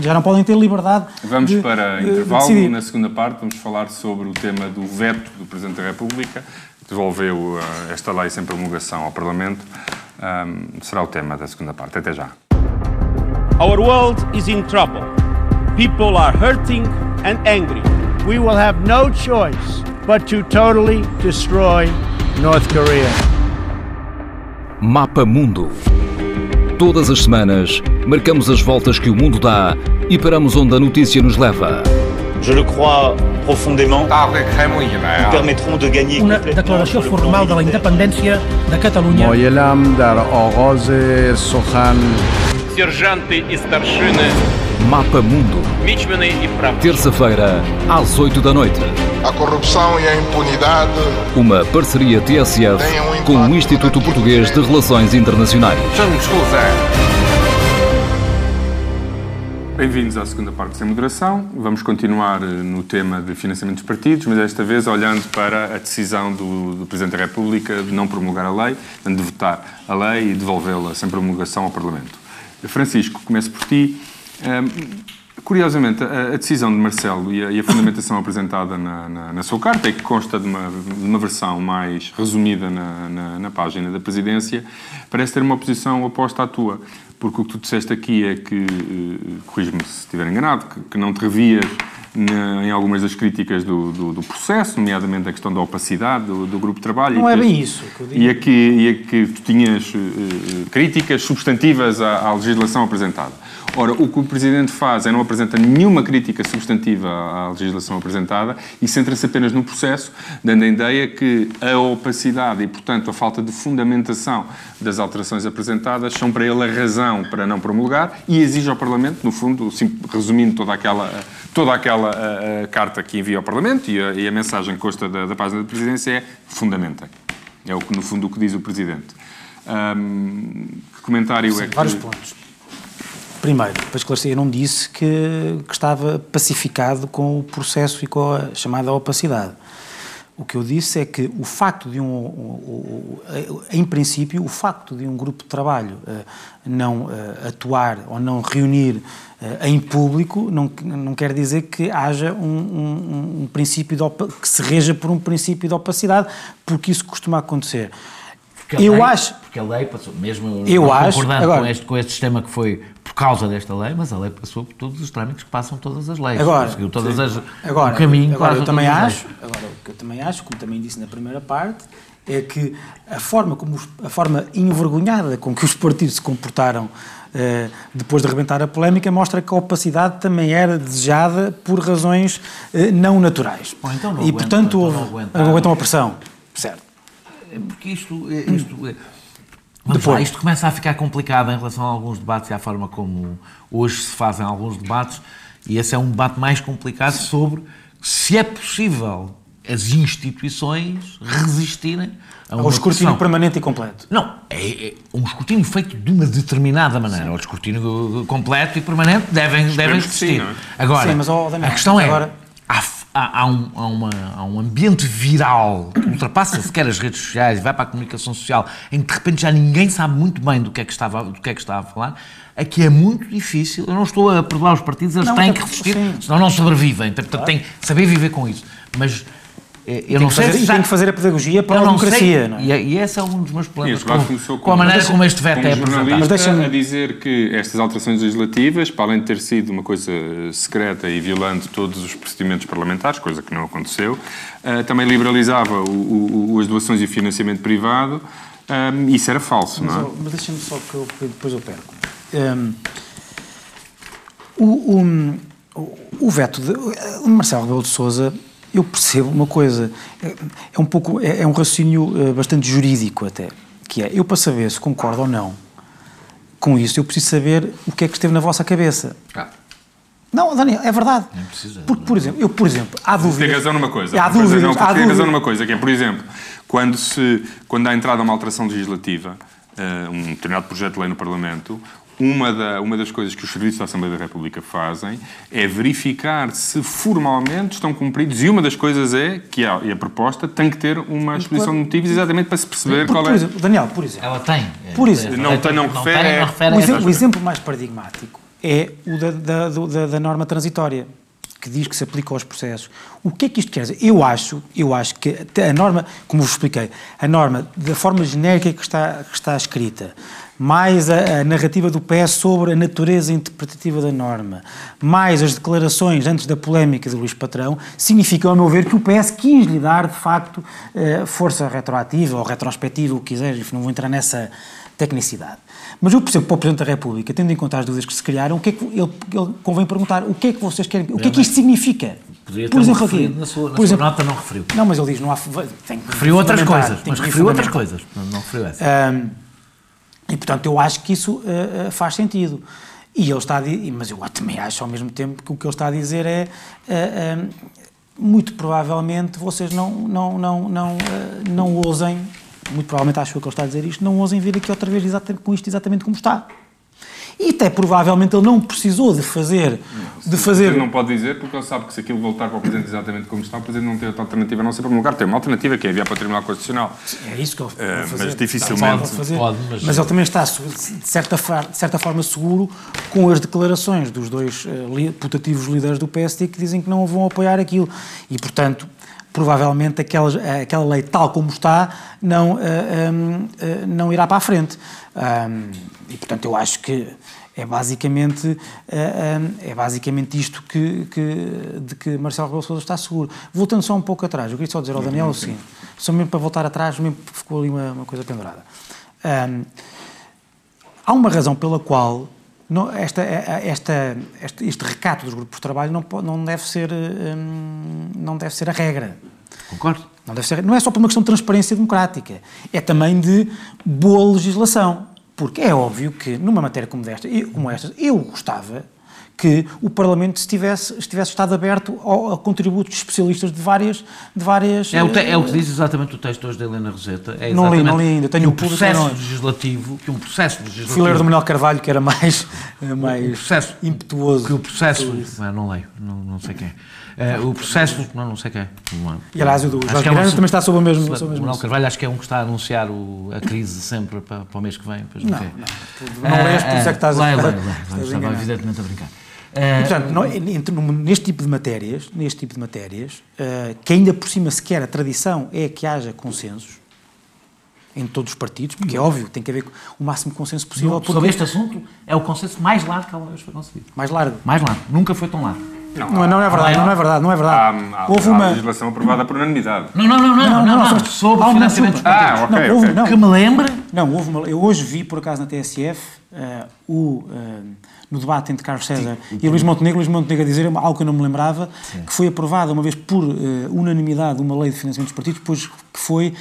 S3: já não podem ter liberdade.
S1: Vamos
S3: de,
S1: para
S3: de,
S1: intervalo.
S3: De
S1: Na segunda parte, vamos falar sobre o tema do veto do Presidente da República, que devolveu uh, esta lei sem promulgação ao Parlamento. Um, será o tema da segunda parte. Até já.
S4: Our world is in trouble. People are hurting and angry.
S5: We will have no choice but to totally destroy North Korea.
S6: Mapa Mundo. Todas as semanas, marcamos as voltas que o mundo dá e paramos onde a notícia nos leva.
S7: Je le crois profondément. Nous permettront de gagner
S5: Una declaració formal de la independència de Catalunya.
S8: Moyelam dar ogoz Sohan
S9: Сержанты и старшины.
S6: Mapa Mundo.
S9: Мичмены и прав.
S6: Terça-feira, às 8 da noite.
S10: A corrupção e a impunidade.
S6: Uma parceria TSF um com o Instituto Português de Relações Internacionais.
S1: Bem-vindos à segunda parte sem moderação. Vamos continuar no tema de financiamento dos partidos, mas desta vez olhando para a decisão do, do Presidente da República de não promulgar a lei, de votar a lei e devolvê-la sem promulgação ao Parlamento. Francisco, começo por ti. Um, Curiosamente, a, a, decisão de Marcelo e a, e a fundamentação apresentada na, na, na, sua carta, e que consta de uma, de uma versão mais resumida na, na, na, página da Presidência, parece ter uma posição oposta à tua. Porque o que tu disseste aqui é que, uh, corrijo-me se estiver enganado, que, que não te revias em algumas das críticas do, do, do, processo, nomeadamente a questão da opacidade do, do grupo de trabalho.
S3: Não é bem isso
S1: que eu digo. E a que, e a que tu tinhas uh, críticas substantivas à, à legislação apresentada. Ora, o que o Presidente faz é não apresenta nenhuma crítica substantiva à legislação apresentada e centra-se apenas no processo, dando a ideia que a opacidade e, portanto, a falta de fundamentação das alterações apresentadas são para ele a razão para não promulgar e exige ao Parlamento, no fundo, resumindo toda aquela, toda aquela a, a carta que envia ao Parlamento e a, e a mensagem que consta da, da página da Presidência é fundamentem. É o que, no fundo, o que diz o Presidente. Um, que comentário
S3: Sim,
S1: é que...
S3: vários pontos. Primeiro, para esclarecer, eu não disse que, que, estava pacificado com o processo e com a chamada opacidade. O que eu disse é que o facto de um, um, um em princípio, o facto de um grupo de trabalho uh, não uh, atuar ou não reunir em público não, não quer dizer que haja um, um princípio de, que se reja por um princípio de opacidade, porque isso costuma acontecer.
S2: Porque eu lei, acho. Porque a lei passou, mesmo eu acho, concordando agora, com, este, com este sistema que foi por causa desta lei, mas a lei passou por todos os trâmites que passam todas as leis.
S3: Agora,
S2: todas as,
S3: agora,
S2: o caminho
S3: agora, eu também acho, agora, o que eu também acho, como também disse na primeira parte, é que a forma, como a forma envergonhada com que os partidos se comportaram eh, depois de arrebentar a polémica mostra que a opacidade também era desejada por razões eh, não naturais.
S2: Bom, então não
S3: e, portanto,
S2: então
S3: não aguentam a pressão. Certo.
S2: É porque isto, é, isto, é, Vamos lá, isto começa a ficar complicado em relação a alguns debates e à forma como hoje se fazem alguns debates, e esse é um debate mais complicado sobre se é possível as instituições resistirem
S3: a um escrutínio permanente e completo.
S2: Não, é, é, um escrutínio feito de uma determinada maneira. Sim. O escrutínio completo e permanente devem, devem existir. Sim, é? Agora, Sim, mas, oh, a questão é, agora... há há, há, um, há, uma, há um ambiente viral que ultrapassa sequer as redes sociais, vai para a comunicação social, em que de repente já ninguém sabe muito bem do que é que estava, do que é que estava a falar, aqui é muito difícil. Eu não estou a perdoar os partidos, eles não, têm que resistir, sim. senão não sobrevivem. Portanto, claro. têm que saber viver com isso. Mas Eu
S3: tem
S2: não
S3: que
S2: sei
S3: fazer,
S2: se
S3: tem que fazer a pedagogia para
S2: Eu
S3: a democracia.
S2: sei,
S3: não é?
S2: e, e esse é um dos meus
S1: debate
S2: com,
S1: começou
S2: com a maneira como este veto
S1: como
S2: é apresentado.
S3: Mas deixa-me-
S1: a dizer que estas alterações legislativas, para além de ter sido uma coisa secreta e violando todos os procedimentos parlamentares, coisa que não aconteceu, eh, também liberalizava o- o- as doações e o financiamento privado. eh, isso era falso,
S3: Mas,
S1: não é?
S3: mas deixa-me só que eu, depois eu perco. Hum, o, o, o- o veto de o Marcelo Rebelo de Sousa, eu percebo uma coisa, é, é um pouco, é, é um raciocínio eh, bastante jurídico até, que é, eu para saber se concordo ou não com isso, eu preciso saber o que é que esteve na vossa cabeça.
S2: Ah,
S3: Não, Daniel, é verdade.
S2: precisa.
S3: Porque, por exemplo, eu, por exemplo, há dúvidas...
S1: Tem razão numa coisa.
S3: Há
S1: coisa
S3: dúvidas,
S1: não,
S3: há
S1: tem razão numa coisa, que é, por exemplo, quando, se, quando há entrada uma alteração legislativa, eh, um determinado projeto de lei no Parlamento, uma, da, uma das coisas que os serviços da Assembleia da República fazem é verificar se formalmente estão cumpridos e uma das coisas é que a, e a proposta tem que ter uma exposição de motivos exatamente para se perceber
S3: Porque,
S1: qual
S3: por
S1: é.
S3: exemplo, Daniel, por exemplo,
S2: Ela tem.
S3: Por exemplo.
S1: Não tem, não refere,
S2: tem,
S1: é-
S2: não refere
S3: O,
S2: a
S3: exemplo, o exemplo mais paradigmático é o da, da, da- da norma transitória, que diz que se aplica aos processos. O que é que isto quer dizer? Eu acho, eu acho que a norma, como vos expliquei, a norma, da forma genérica que está, que está escrita, mais a, a narrativa do PS sobre a natureza interpretativa da norma, mais as declarações antes da polémica de Luís Patrão, significam, a meu ver, que o PS quis lhe dar, de facto, eh, força retroativa ou retrospectiva, o que enfim, não vou entrar nessa tecnicidade. Mas eu percebo para o Presidente da República, tendo em conta as dúvidas que se criaram, o que é que ele, ele convém perguntar o que é que vocês querem, o que é que isto significa?
S2: Poderia ter
S3: exemplo,
S2: referido
S3: aqui.
S2: na sua, na
S3: Por
S2: sua
S3: exemplo-
S2: nota, não referiu.
S3: Não, mas ele diz, não há... Tem
S2: Referiu outras coisas,
S3: tem
S2: mas referiu outras coisas. Não, não referiu essa.
S3: Ahm, e, portanto, eu acho que isso ah, faz sentido. E ele está a dizer, mas eu também acho ao mesmo tempo que o que ele está a dizer é ah, muito provavelmente vocês não, não, não, não, ah, não ousem, muito provavelmente acho eu que ele está a dizer isto, não ousem vir aqui outra vez com isto exatamente como está. E até provavelmente ele não precisou de fazer, de
S1: O
S3: fazer
S1: Presidente não pode dizer porque ele sabe que se aquilo voltar para o Presidente exatamente como está, o Presidente não tem outra alternativa a não ser para um lugar. Tem uma alternativa que é enviar para o Tribunal Constitucional.
S3: É isso que ele
S1: Eh,
S3: vai fazer.
S1: mas dificilmente
S3: Pode fazer.
S2: pode, mas-
S3: mas... ele também está, de certa, de certa forma, seguro com as declarações dos dois eh, putativos líderes do PSD que dizem que não vão apoiar aquilo. E, portanto, provavelmente aquela, aquela lei tal como está não, eh, hum, eh, não irá para a frente. Hum, e, portanto, eu acho que é basicamente, eh, hum, é basicamente isto que, que- de que Marcelo Rebelo Sousa está seguro. Voltando só um pouco atrás, eu queria só dizer ao Daniel o seguinte, só mesmo para voltar atrás, mesmo porque ficou ali uma, uma coisa pendurada. Hum, há uma razão pela qual não- esta, esta, este, este recato dos grupos de trabalho não, não, deve ser, hum, não deve ser a regra.
S2: Concordo.
S3: Não, deve ser, não é só por uma questão de transparência democrática, é também de boa legislação. Porque é óbvio que, numa matéria como, desta, eu- como esta, eu gostava que o Parlamento estivesse, estivesse estado aberto ao, a contributos de especialistas de várias. De várias
S2: É o, te- é o
S3: eh,
S2: que diz exatamente o texto hoje da Helena Roseta. É
S3: Não li, não li ainda, tenho
S2: um processo
S3: não.
S2: legislativo, que um processo legislativo...
S3: Fui ler do Manuel Carvalho, que era mais, eh, mais
S2: processo-
S3: impetuoso.
S2: que o processo... Ah, não leio, não, não sei quem é. Eh, o processo... Não, não sei quem. Não-
S3: E aliás, o do Jorge
S2: que é
S3: Miranda também está sob o mesmo.
S2: O
S3: sob o
S2: Manuel Carvalho acho que é um que está a anunciar o- a crise sempre para, para o mês que vem. Pois não,
S3: Não, não. Não leste, por isso é que estás a-
S2: Estava evidentemente a brincar.
S3: E,
S2: Eh,
S3: portanto, não- entre- neste tipo de matérias, neste tipo de matérias, eh, que ainda por cima sequer a tradição é que haja consensos em todos os partidos, porque é óbvio, tem que haver o máximo de consenso possível.
S2: sobre
S3: porque-
S2: este assunto, é o consenso mais largo que alguma vez foi conseguido.
S3: Mais largo.
S2: Mais largo. Nunca foi tão largo.
S3: Não, não, é verdade, não é verdade, não é verdade.
S1: há,
S3: Houve
S1: há
S3: uma.
S1: legislação aprovada por unanimidade.
S2: Não, não, não, não, não, não, sobre
S3: há uma
S2: financiamento dos
S3: sobre-
S2: partidos.
S1: Ah, ok,
S3: não, houve, não,
S2: Que me lembre,
S3: Não, houve uma, eu hoje vi, por acaso, na TSF, eh, o, eh, no debate entre Carlos César e Luís Montenegro, Luís Montenegro a dizer algo que eu não me lembrava, que foi aprovada uma vez por eh, unanimidade uma lei de financiamento dos partidos, depois que foi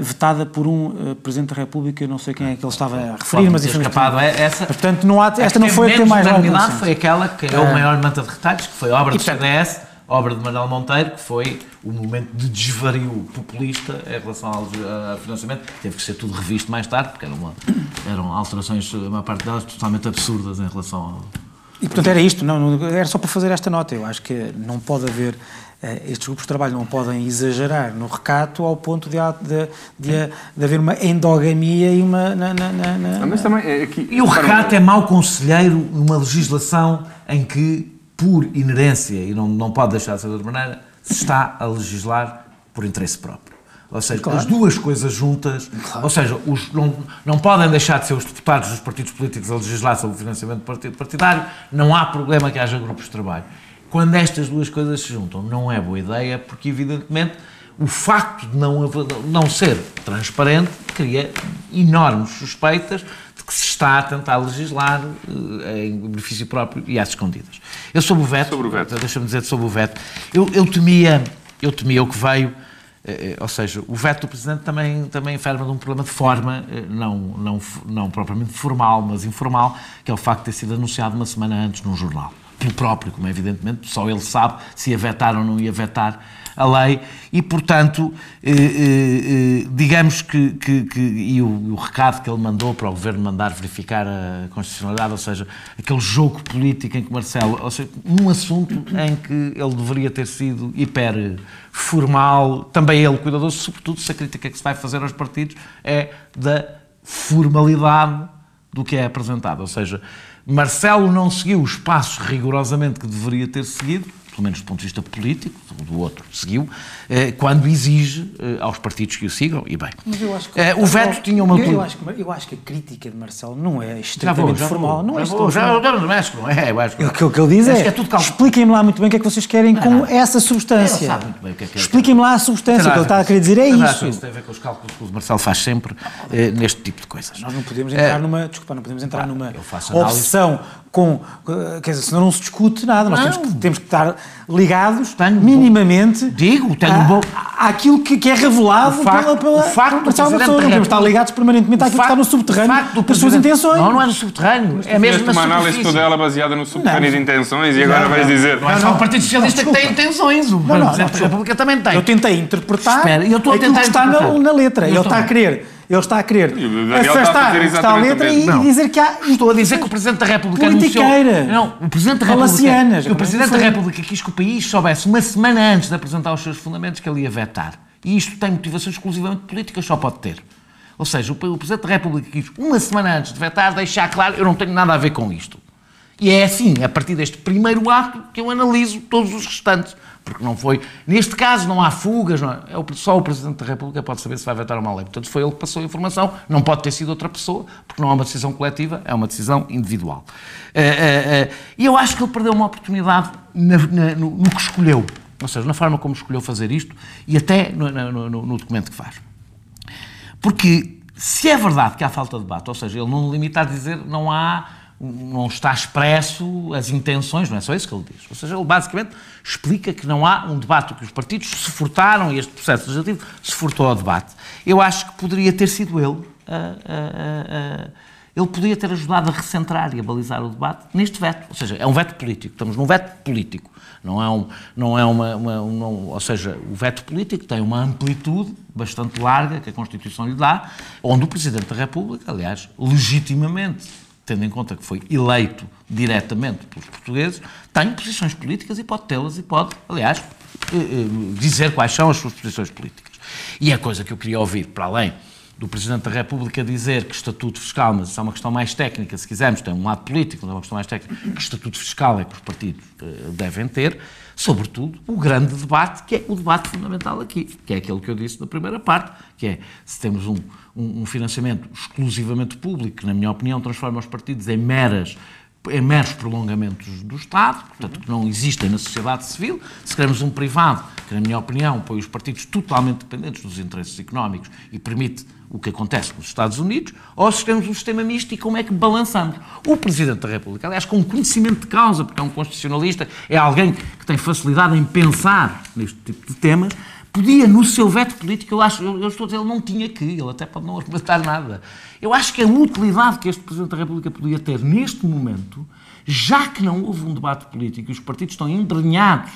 S3: vetada por um Presidente da República, não sei quem é que ele estava a referir, mas enfim,
S2: escapado é essa.
S3: Portanto, não há, esta não
S2: que
S3: foi a ter
S2: menos
S3: mais
S2: unanimidade foi aquela que é o
S3: Ah.
S2: maior manta de retalhos, que foi obra
S3: E,
S2: do CDS, obra de Manuel Monteiro, que foi o momento de desvario populista em relação ao ao financiamento. Teve que ser tudo revisto mais tarde, porque eram, uma- eram alterações, a maior parte delas, totalmente absurdas em relação ao.
S3: E portanto era isto, não, não- era só para fazer esta nota. Eu acho que não pode haver, eh, estes grupos de trabalho não podem exagerar no recato ao ponto de, de, de, de haver uma endogamia e uma. Na, na, na, na-
S1: Ah, Mas também é aqui.
S2: E o recato é mau conselheiro numa legislação em que, por inerência, e não, não pode deixar de ser de outra maneira, se está a legislar por interesse próprio. Ou seja, claro. as duas coisas juntas, claro. ou seja, os, não, não podem deixar de ser os deputados dos partidos políticos a legislar sobre o financiamento partidário, não há problema que haja grupos de trabalho. Quando estas duas coisas se juntam, não é boa ideia, porque evidentemente o facto de não, não ser transparente cria enormes suspeitas que se está a tentar legislar eh, em benefício próprio e às escondidas. Eu sobre o veto, sobre o veto. deixa-me dizer sobre o veto, eu, eu temia, eu temia o que veio, eh, ou seja, o veto do Presidente também, também enferma de um problema de forma, eh, não, não, não propriamente formal, mas informal, que é o facto de ter sido anunciado uma semana antes num jornal. Pelo próprio, como é evidentemente, só ele sabe se ia vetar ou não ia vetar a lei. E, portanto, eh, eh, eh, digamos que, que, que e o, o, recado que ele mandou para o Governo mandar verificar a constitucionalidade, ou seja, aquele jogo político em que Marcelo, ou seja, num assunto em que ele deveria ter sido hiper formal, também ele cuidadoso, sobretudo se a crítica que se vai fazer aos partidos é da formalidade do que é apresentado, ou seja, Marcelo não seguiu os passos rigorosamente que deveria ter seguido, pelo menos do ponto de vista político, do outro seguiu, eh, quando exige eh, aos partidos que o sigam, e bem.
S3: Mas eu acho que,
S2: eh, o veto tinha uma...
S3: Eu, eu, acho que, eu acho que a crítica de Marcelo não é extremamente formal. Não é
S2: já vou, já, não é, não é, eu acho
S3: que... O que, o que ele diz é, é expliquem-me lá muito bem o que é que vocês querem com essa substância. É expliquem-me lá a substância, o que ele está a querer dizer é isso.
S2: Isso tem a ver com os cálculos que o Marcelo faz sempre neste tipo de coisas.
S3: Nós não podemos entrar numa... Desculpa, não podemos entrar numa opção com... Quer dizer, senão não se discute nada. Nós temos que, temos que estar ligados tenho minimamente
S2: bom, digo, tenho a, bom,
S3: àquilo que, que é revelado
S2: o facto,
S3: pela, pela,
S2: o facto
S3: pela pessoa. Não temos de estar ligados permanentemente àquilo facto, que está no subterrâneo das suas intenções.
S2: Não, não é no subterrâneo. É mesmo
S1: na uma análise toda ela baseada no subterrâneo de intenções e agora vais dizer...
S2: Não é só o Partido Socialista que tem intenções. O Presidente da República também tem.
S3: Eu tentei interpretar aquilo que está na letra. Ele está a querer ele está a querer afastar está a letra e, não. dizer que há.
S2: Estou a dizer que o Presidente da República anunciou. Não, o Presidente da República. O Presidente da República quis que o país soubesse uma semana antes de apresentar os seus fundamentos que ele ia vetar. E isto tem motivações exclusivamente políticas, só pode ter. Ou seja, o Presidente da República quis, uma semana antes de vetar, deixar claro: eu não tenho nada a ver com isto. E é assim, a partir deste primeiro ato, que eu analiso todos os restantes porque não foi. Neste caso não há fugas, não é? é só o Presidente da República pode saber se vai vetar uma lei. Portanto, foi ele que passou a informação, não pode ter sido outra pessoa, porque não é uma decisão coletiva, é uma decisão individual. Eh, eh, eh, e eu acho que ele perdeu uma oportunidade no, que escolheu, ou seja, na forma como escolheu fazer isto e até no documento que faz. Porque se é verdade que há falta de debate, ou seja, ele não limita a dizer não há não está expresso as intenções, não é só isso que ele diz. Ou seja, ele basicamente explica que não há um debate, que os partidos se furtaram e este processo legislativo se furtou ao debate. Eu acho que poderia ter sido ele. Uh, uh, uh, ele poderia ter ajudado a recentrar e a balizar o debate neste veto. Ou seja, é um veto político. Estamos num veto político. Não é, um, não é uma. uma um, ou seja, o veto político tem uma amplitude bastante larga que a Constituição lhe dá, onde o Presidente da República, aliás, legitimamente tendo em conta que foi eleito diretamente pelos portugueses, tem posições políticas e pode tê-las e pode, aliás, eh, eh, dizer quais são as suas posições políticas. E a coisa que eu queria ouvir, para além do Presidente da República dizer que estatuto fiscal, mas isso é uma questão mais técnica, se quisermos, tem um lado político, mas é uma questão mais técnica, que estatuto fiscal é que os partidos uh, devem ter, sobretudo o grande debate, que é o debate fundamental aqui, que é aquele que eu disse na primeira parte, que é se temos um, um, financiamento exclusivamente público, que, na minha opinião, transforma os partidos em meras em meros prolongamentos do Estado, portanto, que não existem na sociedade civil. Se queremos um privado, que, na minha opinião, põe os partidos totalmente dependentes dos interesses económicos e permite o que acontece nos Estados Unidos, ou se queremos um sistema misto e como é que balançamos. O Presidente da República, aliás, com conhecimento de causa, porque é um constitucionalista, é alguém que tem facilidade em pensar neste tipo de temas, podia, no seu veto político, eu acho, eu, eu estou a dizer, ele não tinha que, ele até pode não argumentar nada. Eu acho que a utilidade que este Presidente da República podia ter neste momento, já que não houve um debate político e os partidos estão embrenhados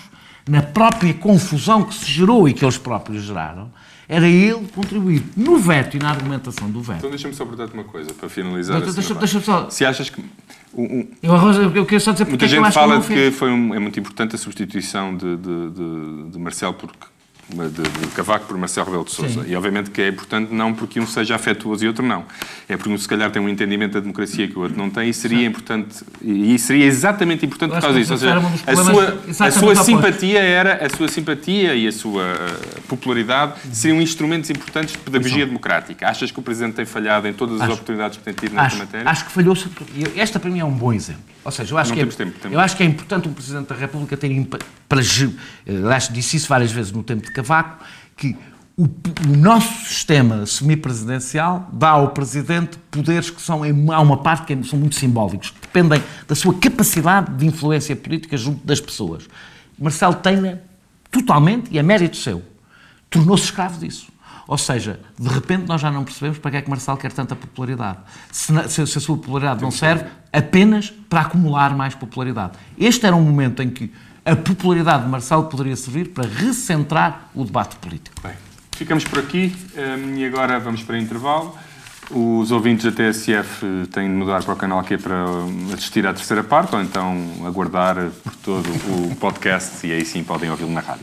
S2: na própria confusão que se gerou e que eles próprios geraram, era ele contribuir no veto e na argumentação do veto.
S1: Então deixa-me só perguntar-te uma coisa, para finalizar.
S2: Deixa, deixa, deixa só...
S1: Se achas que...
S2: Um. Eu, eu quero só dizer porque
S1: Muita
S2: é
S1: gente
S2: que
S1: fala que de que foi um, é muito importante a substituição de, de, de, de Marcelo porque de, de Cavaco por Marcelo Rebelo de Sousa. E obviamente que é importante não porque um seja afetuoso e outro não. É porque um se calhar tem um entendimento da democracia que o outro não tem e seria importante, e seria exatamente importante por causa disso. Ou seja, a sua, a sua simpatia era, a sua simpatia e a sua uh, popularidade seriam instrumentos importantes de pedagogia democrática. Achas que o Presidente tem falhado em todas as acho, oportunidades que tem tido nesta
S2: acho,
S1: matéria?
S2: Acho que falhou. Esta para mim é um bom exemplo. Ou seja, eu acho, que é, tempo, eu acho que é importante um Presidente da República ter, para, acho disse isso várias vezes no tempo de Cavaco, que o, o, nosso sistema semipresidencial dá ao Presidente poderes que são, há uma parte que são muito simbólicos, que dependem da sua capacidade de influência política junto das pessoas. Marcelo tem totalmente, e é mérito seu, tornou-se escravo disso. Ou seja, de repente nós já não percebemos para que é que Marcelo quer tanta popularidade. Se, se, se a sua popularidade não serve apenas para acumular mais popularidade. Este era um momento em que a popularidade de Marcelo poderia servir para recentrar o debate político.
S1: Bem, ficamos por aqui um, e agora vamos para intervalo. Os ouvintes da TSF têm de mudar para o canal Q para hum, assistir à terceira parte ou então aguardar por todo o podcast e aí sim podem ouvi-lo na rádio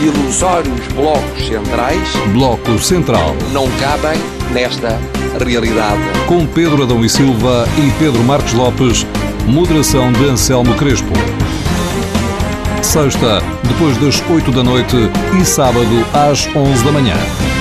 S11: ilusórios blocos centrais.
S6: Bloco Central.
S11: Não cabem nesta realidade.
S6: Com Pedro Adão e Silva e Pedro Marcos Lopes, moderação de Anselmo Crespo. Sexta, depois das 8 da noite e sábado às 11 da manhã.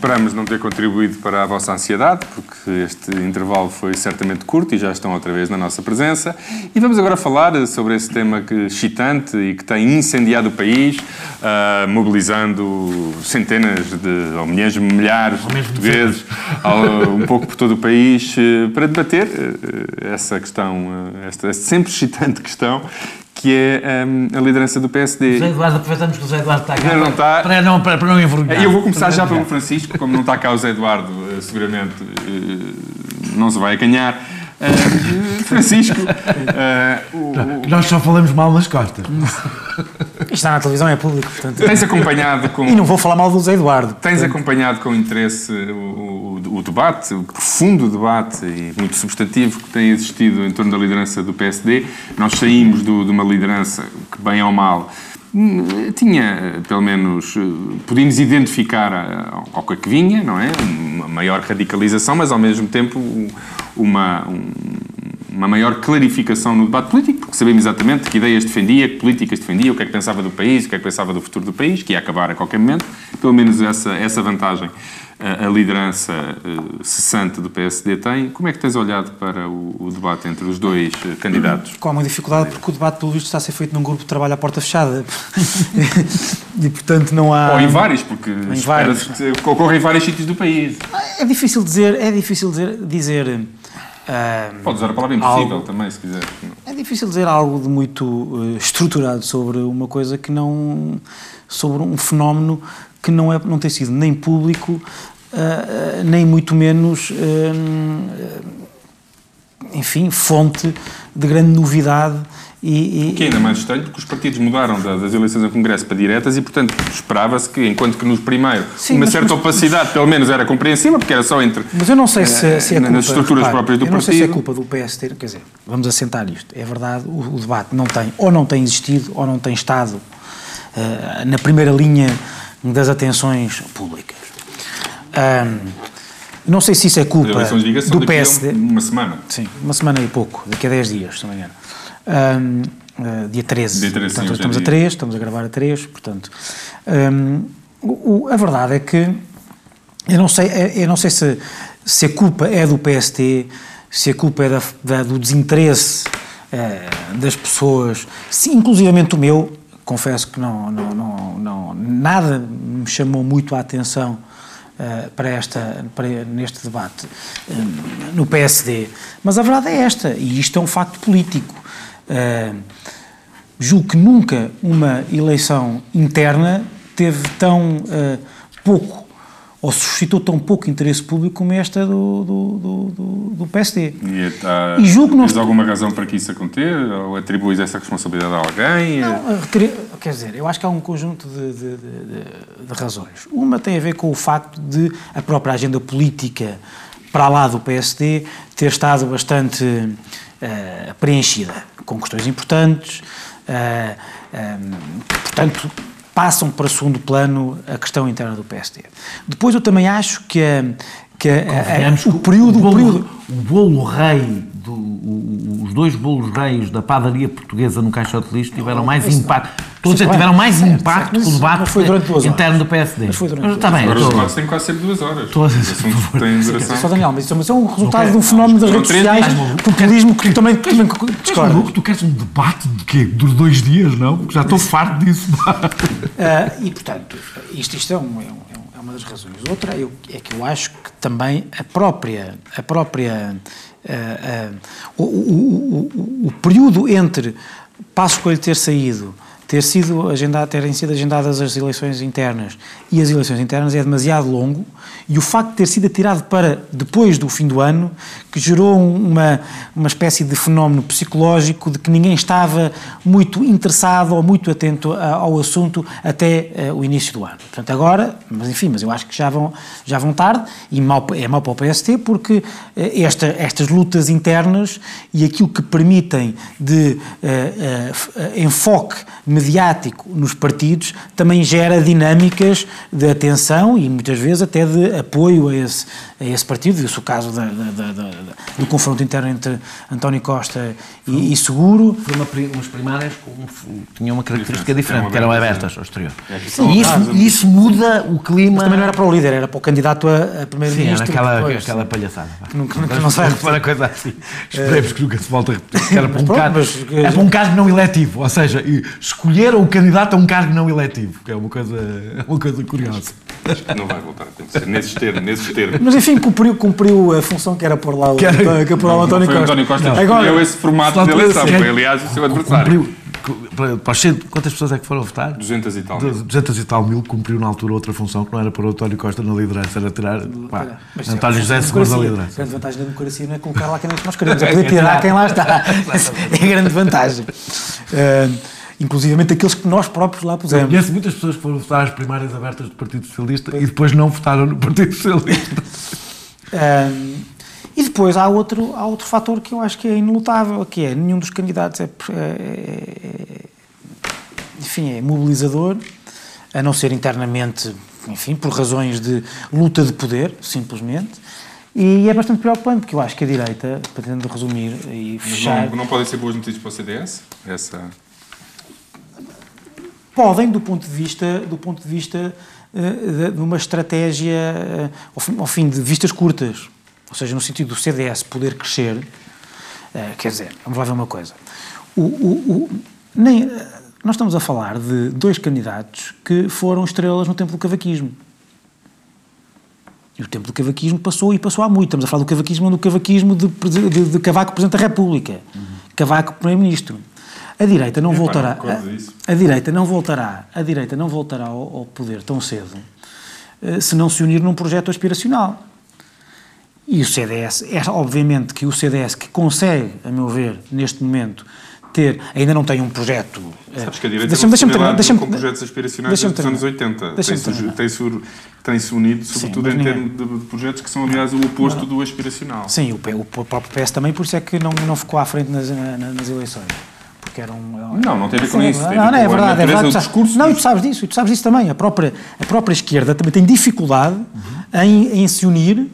S1: Esperamos não ter contribuído para a vossa ansiedade, porque este intervalo foi certamente curto e já estão outra vez na nossa presença. E vamos agora falar sobre esse tema que excitante e que tem incendiado o país, uh, mobilizando centenas de, ou milhares, milhares de portugueses, um pouco por todo o país, uh, para debater uh, essa questão, esta sempre excitante questão que é um, a liderança do PSD.
S2: José Eduardo, aproveitamos que o José Eduardo está cá
S1: não, não está.
S2: Para, não, para, para não envergonhar.
S1: Eu vou começar já pelo Francisco, como não está cá o José Eduardo, eh, seguramente eh, não se vai acanhar. Uh, Francisco, uh,
S2: o, o... nós só falamos mal nas costas.
S3: Isto está na televisão, é público, portanto.
S1: Tens acompanhado com.
S3: E não vou falar mal do José Eduardo.
S1: Tens portanto... acompanhado com interesse o, o, o, debate, o profundo debate e muito substantivo que tem existido em torno da liderança do PSD. Nós saímos do, de uma liderança que, bem ou mal, hum, tinha, pelo menos, eh, podíamos identificar ao que vinha, não é? Uma maior radicalização, mas ao mesmo tempo uma, uma maior clarificação no debate político, porque sabemos exatamente que ideias defendia, que políticas defendia, o que é que pensava do país, o que é que pensava do futuro do país, que ia acabar a qualquer momento. Pelo menos essa, essa vantagem a, liderança uh, cessante do PSD tem. Como é que tens olhado para o, o debate entre os dois uh, candidatos?
S3: Com uma dificuldade, porque o debate, pelo visto, está a ser feito num grupo de trabalho à porta fechada. e, portanto, não há...
S1: Ou em vários, porque em vários. Que ocorre em vários sítios do país.
S3: É difícil dizer, é difícil dizer... dizer
S1: Uh, Pode usar a palavra impossível algo, também, se quiser.
S3: É difícil dizer algo de muito uh, estruturado sobre uma coisa que não. sobre um fenómeno que não, é, não tem sido nem público, uh, nem muito menos. enfim, fonte de grande novidade e,
S1: e, que é ainda mais estranho, porque os partidos mudaram das eleições ao Congresso para diretas e, portanto, esperava-se que, enquanto que nos primeiro sim, uma mas, certa mas, opacidade, pelo menos, era compreensível, porque era só entre.
S3: Mas eu não sei se, é, se é culpa,
S1: nas estruturas repare, próprias do
S3: eu
S1: partido.
S3: Eu não sei se é culpa do PSD, quer dizer, vamos assentar isto. É verdade, o, o debate não tem, ou não tem existido, ou não tem estado uh, na primeira linha das atenções públicas. Um, não sei se isso é culpa do PSD.
S1: Uma semana.
S3: Sim, uma semana e pouco, daqui a 10 dias, se não me engano. Um, uh, dia 13.
S1: Dia 13
S3: portanto,
S1: sim,
S3: estamos a 3, estamos a gravar a 3, portanto. Um, o, a verdade é que eu não sei, eu não sei se, se a culpa é do PST, se a culpa é da, da, do desinteresse uh, das pessoas, se, inclusivamente o meu, confesso que não, não, não, não, nada me chamou muito a atenção para, esta, para neste debate uh, no PSD. Mas a verdade é esta, e isto é um facto político. Uh, julgo que nunca uma eleição interna teve tão pouco ou suscitou tão pouco interesse público como esta do, do, do, do PSD.
S1: E, tá,
S3: e julgo que não...
S1: Tens alguma razão para que isso aconteça? Ou atribuis essa responsabilidade a alguém?
S3: Não, quer dizer, eu acho que há um conjunto de, de, de, de, razões. Uma tem a ver com o facto de a própria agenda política para lá do PSD ter estado bastante uh, preenchida, com questões importantes, uh, um, portanto, passam para segundo plano a questão interna do PSD. Depois eu também acho que, a, que a, a, o período...
S2: O
S3: bolo, período,
S2: o bolo rei, do, o, os dois bolos reis da padaria portuguesa no caixote de lixo tiveram mais impacto. Todos tiveram mais certo, impacto certo, o debate foi durante duas interno do PSD.
S3: Mas foi durante mas,
S1: está bem, Agora os debates têm quase sempre duas horas. Todas. Duração.
S3: Só Daniel, mas isso é um resultado de um fenómeno das redes sociais, populismo que também
S2: discorda. Tu queres um debate de quê? Dos dois dias, não? Já estou farto disso.
S3: uh, e, portanto, isto, isto é, um, é, um, é, uma das razões. Outra eu, é que eu acho que também a própria, a própria o, o, o, o período entre Passo Coelho ter saído ter sido agendado, terem sido agendadas as eleições internas e as eleições internas é demasiado longo e o facto de ter sido atirado para depois do fim do ano, que gerou uma, uma espécie de fenómeno psicológico de que ninguém estava muito interessado ou muito atento ao assunto até uh, o início do ano. Portanto, agora, mas enfim, mas eu acho que já vão, já vão tarde e mal, é mau para o PST porque uh, esta, estas lutas internas e aquilo que permitem de uh, enfoque mediático nos partidos também gera dinâmicas de atenção e muitas vezes até de apoio a esse, a esse partido. Viu-se o caso da, da, da, do confronto interno entre António Costa e, e Seguro.
S2: Foi uma, umas primárias com, tinham uma característica diferente, que eram abertas ao exterior. E isso, isso muda o clima. Mas
S3: também não era para o líder, era para o candidato a, a primeiro-ministro.
S2: Sim, aquela, depois, aquela palhaçada.
S3: Que nunca, nunca não sai.
S2: Para coisa assim. Esperemos que nunca se volte a repetir. Era para um, cargo, é para um cargo não eletivo, ou seja, escolheram o candidato a um cargo não eletivo, que é uma coisa, uma coisa curiosa.
S1: Acho que não vai voltar a acontecer nesses termos. Nesses termos.
S3: Mas enfim, cumpriu, cumpriu a função que era pôr lá o, que era, que pôr lá o António Costa.
S1: António Costa não. Agora, esse formato de eleição, foi aliás o seu adversário. Cumpriu,
S2: quantas pessoas é que foram votar?
S1: 200 e tal.
S2: 200 e tal mil cumpriu na altura outra função que não era para o António Costa na liderança, era tirar pá, António José Seguro da liderança.
S3: A grande vantagem da democracia não é colocar lá quem nós queremos, é poder tirar quem lá está. É a grande vantagem. Uh, inclusivamente aqueles que nós próprios lá pusemos.
S2: Conheço muitas pessoas que foram votar às primárias abertas do Partido Socialista e depois não votaram no Partido Socialista.
S3: um, e depois há outro, há outro fator que eu acho que é inelutável, que é nenhum dos candidatos é, é, é, enfim, é mobilizador, a não ser internamente, enfim, por razões de luta de poder, simplesmente. E é bastante preocupante, porque eu acho que a direita, pretendo resumir e fechar...
S1: Não, não podem ser boas notícias para o CDS? Essa
S3: podem, do ponto de vista, do ponto de, vista uh, de uma estratégia, uh, ao, fim, de vistas curtas, ou seja, no sentido do CDS poder crescer, uh, quer dizer, vamos lá ver uma coisa. O, o, o, nem, nós estamos a falar de dois candidatos que foram estrelas no tempo do cavaquismo. E o tempo do cavaquismo passou e passou há muito. Estamos a falar do cavaquismo, do cavaquismo de, de, de Cavaco Presidente da República, uhum. Cavaco Primeiro-Ministro. A direita não voltará. A, a, direita não voltará. A direita não voltará ao, ao poder tão cedo uh, se não se unir num projeto aspiracional. E o CDS, é obviamente que o CDS que consegue, a meu ver, neste momento, ter, ainda não tem um projeto.
S1: Eh, Sabes que a direita deixa-me, deixa-me, deixa-me, com projetos aspiracionais desde os anos 80. Tem-se, tem-se, tem-se unido, sobretudo Sim, em termos de, de, projetos que são, aliás, o oposto não. do aspiracional.
S3: Sim, o, o, próprio PS também, por isso é que não, não ficou à frente nas, nas eleições porque era um.
S1: Não, não tem a ver com isso.
S3: Não, não, é verdade. É verdade discurso não, e tu sabes disso, e tu sabes disso também. A própria, a própria esquerda também tem dificuldade uhum. em, em se unir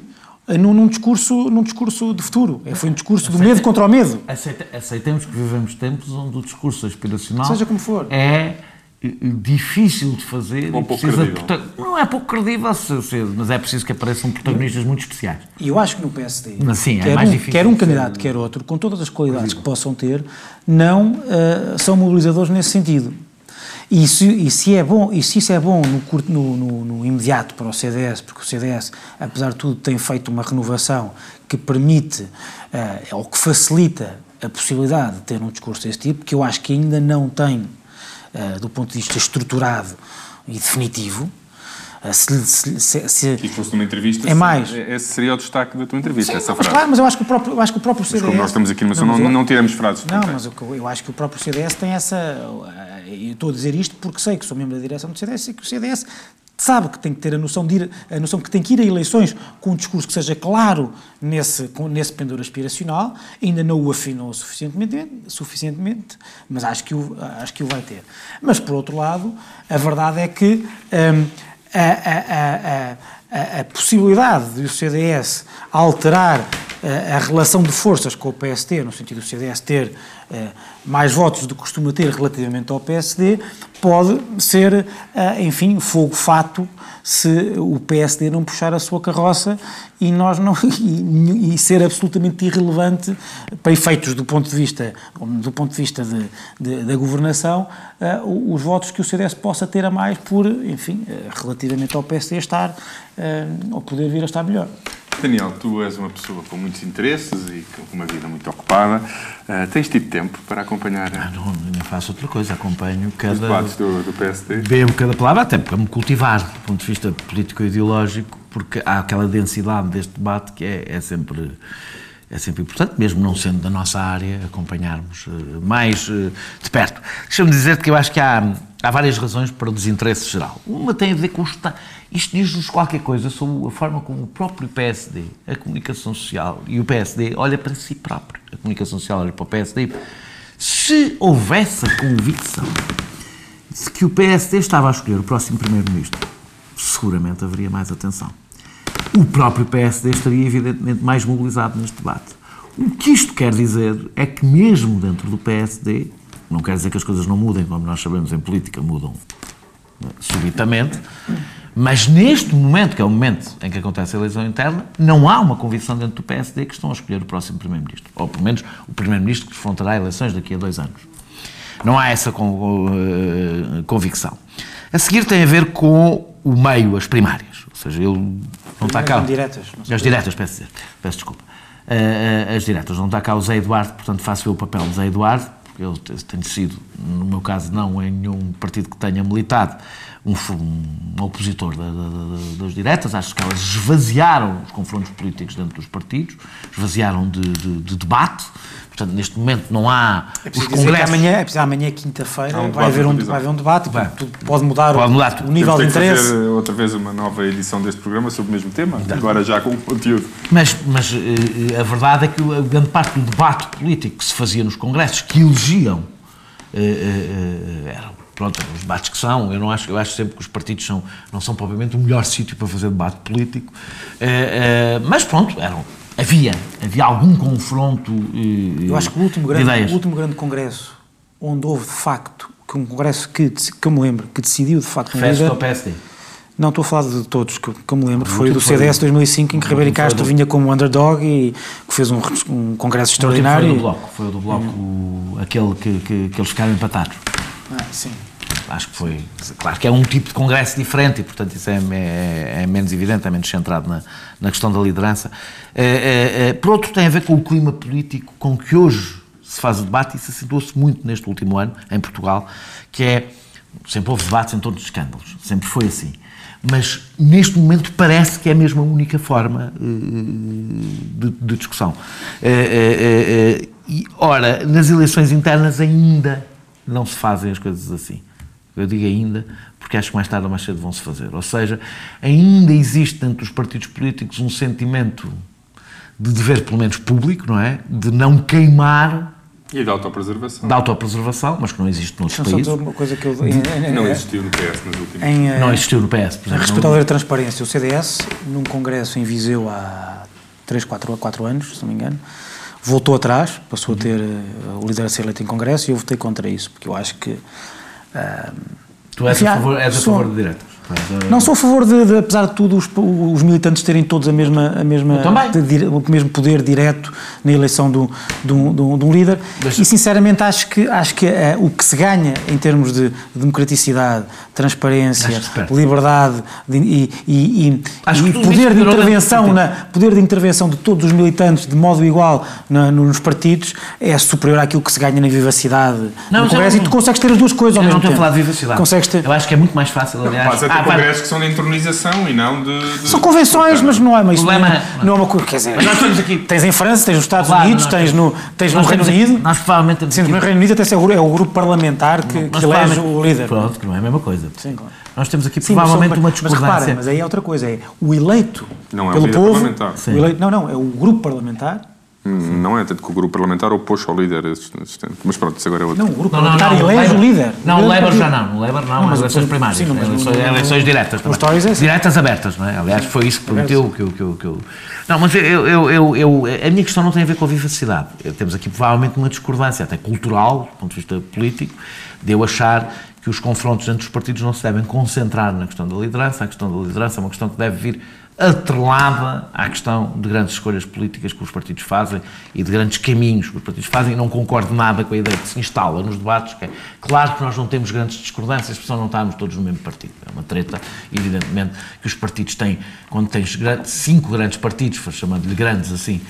S3: num, num, discurso, num discurso de futuro. É, foi um discurso Aceita, do medo contra o medo.
S2: Aceita, aceitemos que vivemos tempos onde o discurso aspiracional.
S3: Seja como for.
S2: É difícil de fazer
S1: um pouco credível.
S2: não é pouco credível mas é preciso que apareçam protagonistas muito especiais.
S3: E eu acho que no PSD
S2: Sim,
S3: quer,
S2: é mais
S3: um,
S2: difícil
S3: quer um candidato quer outro com todas as qualidades que possam ter não uh, são mobilizadores nesse sentido. E se, e se, é bom e se isso é bom no, curto, no, no, no, imediato para o CDS porque o CDS apesar de tudo tem feito uma renovação que permite uh, ou que facilita a possibilidade de ter um discurso desse tipo, que eu acho que ainda não tem, do ponto de vista estruturado e definitivo, uh, se, se, se, se,
S1: se fosse numa entrevista,
S3: é mais.
S1: esse seria o destaque da tua entrevista,
S3: Sim,
S1: essa
S3: mas,
S1: frase.
S3: Claro, mas eu acho que o próprio, eu acho que o próprio CDS...
S1: Mas como nós estamos aqui numa não, não, não, não tiramos frases.
S3: Não, mas eu, eu acho que o próprio CDS tem essa... Eu estou a dizer isto porque sei que sou membro da direção do CDS e que o CDS sabe que tem que ter a noção, de ir, a noção que tem que ir a eleições com um discurso que seja claro nesse, nesse pendor aspiracional, ainda não o afinou suficientemente, suficientemente mas acho que, o, acho que o vai ter. Mas, por outro lado, a verdade é que hum, a, a, a, a, possibilidade de o CDS alterar a relação de forças com o PSD, no sentido do CDS ter eh, mais votos do que costuma ter relativamente ao PSD, pode ser, eh, enfim, fogo-fato se o PSD não puxar a sua carroça e, nós não, e, e, ser absolutamente irrelevante para efeitos do ponto de vista, do ponto de vista de, de, da governação, uh, os votos que o CDS possa ter a mais por, enfim, uh, relativamente ao PSD estar, uh, ou poder vir a estar melhor.
S1: Daniel, tu és uma pessoa com muitos interesses e com uma vida muito ocupada. Uh, tens tido tempo para acompanhar.
S2: Ah, não, não faço outra coisa. Acompanho cada.
S1: Os debates do, do PSD.
S2: Bebo cada palavra, até para me cultivar do ponto de vista político-ideológico, porque há aquela densidade deste debate que é, é sempre é sempre importante, mesmo não sendo da nossa área, acompanharmos uh, mais uh, de perto. Deixa-me dizer que eu acho que há, há várias razões para o desinteresse geral. Uma tem a ver com o Estado. Isto diz-nos qualquer coisa sobre a forma como o próprio PSD, a comunicação social e o PSD olha para si próprio. A comunicação social olha para o PSD. Se houvesse a convicção de que o PSD estava a escolher o próximo Primeiro-Ministro, seguramente haveria mais atenção o próprio PSD estaria evidentemente mais mobilizado neste debate. O que isto quer dizer é que mesmo dentro do PSD, não quer dizer que as coisas não mudem, como nós sabemos em política, mudam né, subitamente, mas neste momento, que é o momento em que acontece a eleição interna, não há uma convicção dentro do PSD que estão a escolher o próximo Primeiro-Ministro, ou pelo menos o Primeiro-Ministro que defrontará eleições daqui a dois anos. Não há essa convicção. A seguir tem a ver com o meio, as primárias. Ou seja, ele não está cá.
S3: As diretas.
S2: As diretas, peço dizer. Peço desculpa. Uh, as diretas. Não está cá o Zé Eduardo, portanto faço eu o papel de Zé Eduardo, porque eu tenho sido, no meu caso, não em nenhum partido que tenha militado, um, um opositor da, da, da, das diretas. Acho que elas esvaziaram os confrontos políticos dentro dos partidos, esvaziaram de, de, de debate. Portanto, neste momento não há
S3: é os congressos. Amanhã, é preciso, amanhã quinta-feira, um vai, haver um, vai haver um debate, vai. pode mudar,
S2: pode mudar
S3: o, o nível de interesse.
S1: fazer outra vez uma nova edição deste programa sobre o mesmo tema, então. agora já com conteúdo.
S2: Mas, mas eh, a verdade é que a grande parte do debate político que se fazia nos congressos, que elegiam, eh, eh, eram pronto, os debates que são, eu não acho, eu acho sempre que os partidos são, não são propriamente o melhor sítio para fazer debate político, mas pronto, eram havia, havia algum confronto
S3: uh, Eu acho que o último, grande, o último grande congresso onde houve de facto, que um congresso que, que eu me lembro, que decidiu de facto...
S2: Festa ao PSD?
S3: Não, estou a falar de todos, que, que eu me lembro. Foi do CDS 2005, em que Ribeiro Castro vinha como underdog e que fez um, um congresso extraordinário.
S2: Foi do Bloco, foi do Bloco, uhum. aquele que, que, que eles ficaram empatados.
S3: Ah, sim
S2: acho que foi. Claro que é um tipo de congresso diferente e, portanto, isso é, é, é menos evidente, é menos centrado na, na questão da liderança. É, por outro, tem a ver com o clima político com que hoje se faz o debate e se acentuou-se muito neste último ano, em Portugal, que é. Sempre houve debates em torno de escândalos, sempre foi assim. Mas neste momento parece que é mesmo a única forma de, de, discussão. E, ora, nas eleições internas ainda não se fazem as coisas assim. Eu digo ainda, porque acho que mais tarde ou mais cedo vão se fazer. Ou seja, ainda existe dentro dos partidos políticos um sentimento de dever, pelo menos público, não é? De não queimar.
S1: E de autopreservação.
S2: De autopreservação, mas que não existe noutros
S3: Deixa
S2: países.
S3: uma coisa que eu,
S1: de, não existiu no PS nas últimas.
S2: Em, não existiu no PS, por exemplo.
S3: Respeito à transparência, o CDS, num congresso em Viseu há 3, 4, 4 anos, se não me engano, voltou atrás, passou a ter uh, o líder a ser eleito em congresso e eu votei contra isso, porque eu acho que
S2: tu és, enfim, a favor, és a favor de diretas?
S3: Não sou a favor de, de apesar de tudo, os, os, militantes terem todos a mesma, a mesma, de, o mesmo poder direto na eleição do, do, do, de um líder. Mas, e sinceramente acho que, acho que é, o que se ganha em termos de democraticidade, transparência, liberdade de, e, e, e poder de intervenção na poder de intervenção de todos os militantes de modo igual na, nos partidos é superior àquilo que se ganha na vivacidade não, no Congresso não, e tu consegues ter as duas coisas ao mesmo tempo.
S2: não estou a falar de vivacidade. Consegues ter... Eu acho que é muito mais fácil, aliás.
S1: Não, ah, congressos que são de entronização e não de. de...
S3: São convenções, mas não é mais. Problema, não, não é uma coisa. Quer dizer, mas nós temos aqui. Tens em França, tens nos Estados claro, Unidos, tens no, tens no Reino Unido.
S2: Nós provavelmente temos.
S3: Sim, no Reino Unido até é o grupo parlamentar que, que elege o líder.
S2: Pronto, que não é a mesma coisa. Sim, claro. Nós temos aqui Sim, provavelmente mas, uma discordância.
S3: Mas repara, mas aí é outra coisa, é o eleito não é pelo povo. O eleito, não, não, é o grupo parlamentar
S1: não é tanto que o grupo parlamentar opôs ao líder existente. Mas pronto, isso agora é outro.
S3: Não, o grupo parlamentar não, não, elege o líder.
S2: Não, o Labour já não. O Labour não, não mas eleições primárias. Sim, mas eleições, eleições diretas. É assim. Diretas abertas, não é? Aliás, foi isso que prometeu. Que, que, que, que, não, mas eu, eu, eu, eu, a minha questão não tem a ver com a vivacidade. Temos aqui provavelmente uma discordância, até cultural, do ponto de vista político, de eu achar que os confrontos entre os partidos não se devem concentrar na questão da liderança. A questão da liderança é uma questão que deve vir atrelada à questão de grandes escolhas políticas que os partidos fazem e de grandes caminhos que os partidos fazem e não concordo nada com a ideia que se instala nos debates, que é claro que nós não temos grandes discordâncias, porque não estamos todos no mesmo partido. É uma treta, evidentemente, que os partidos têm, quando tens cinco grandes partidos, chamando-lhe grandes assim,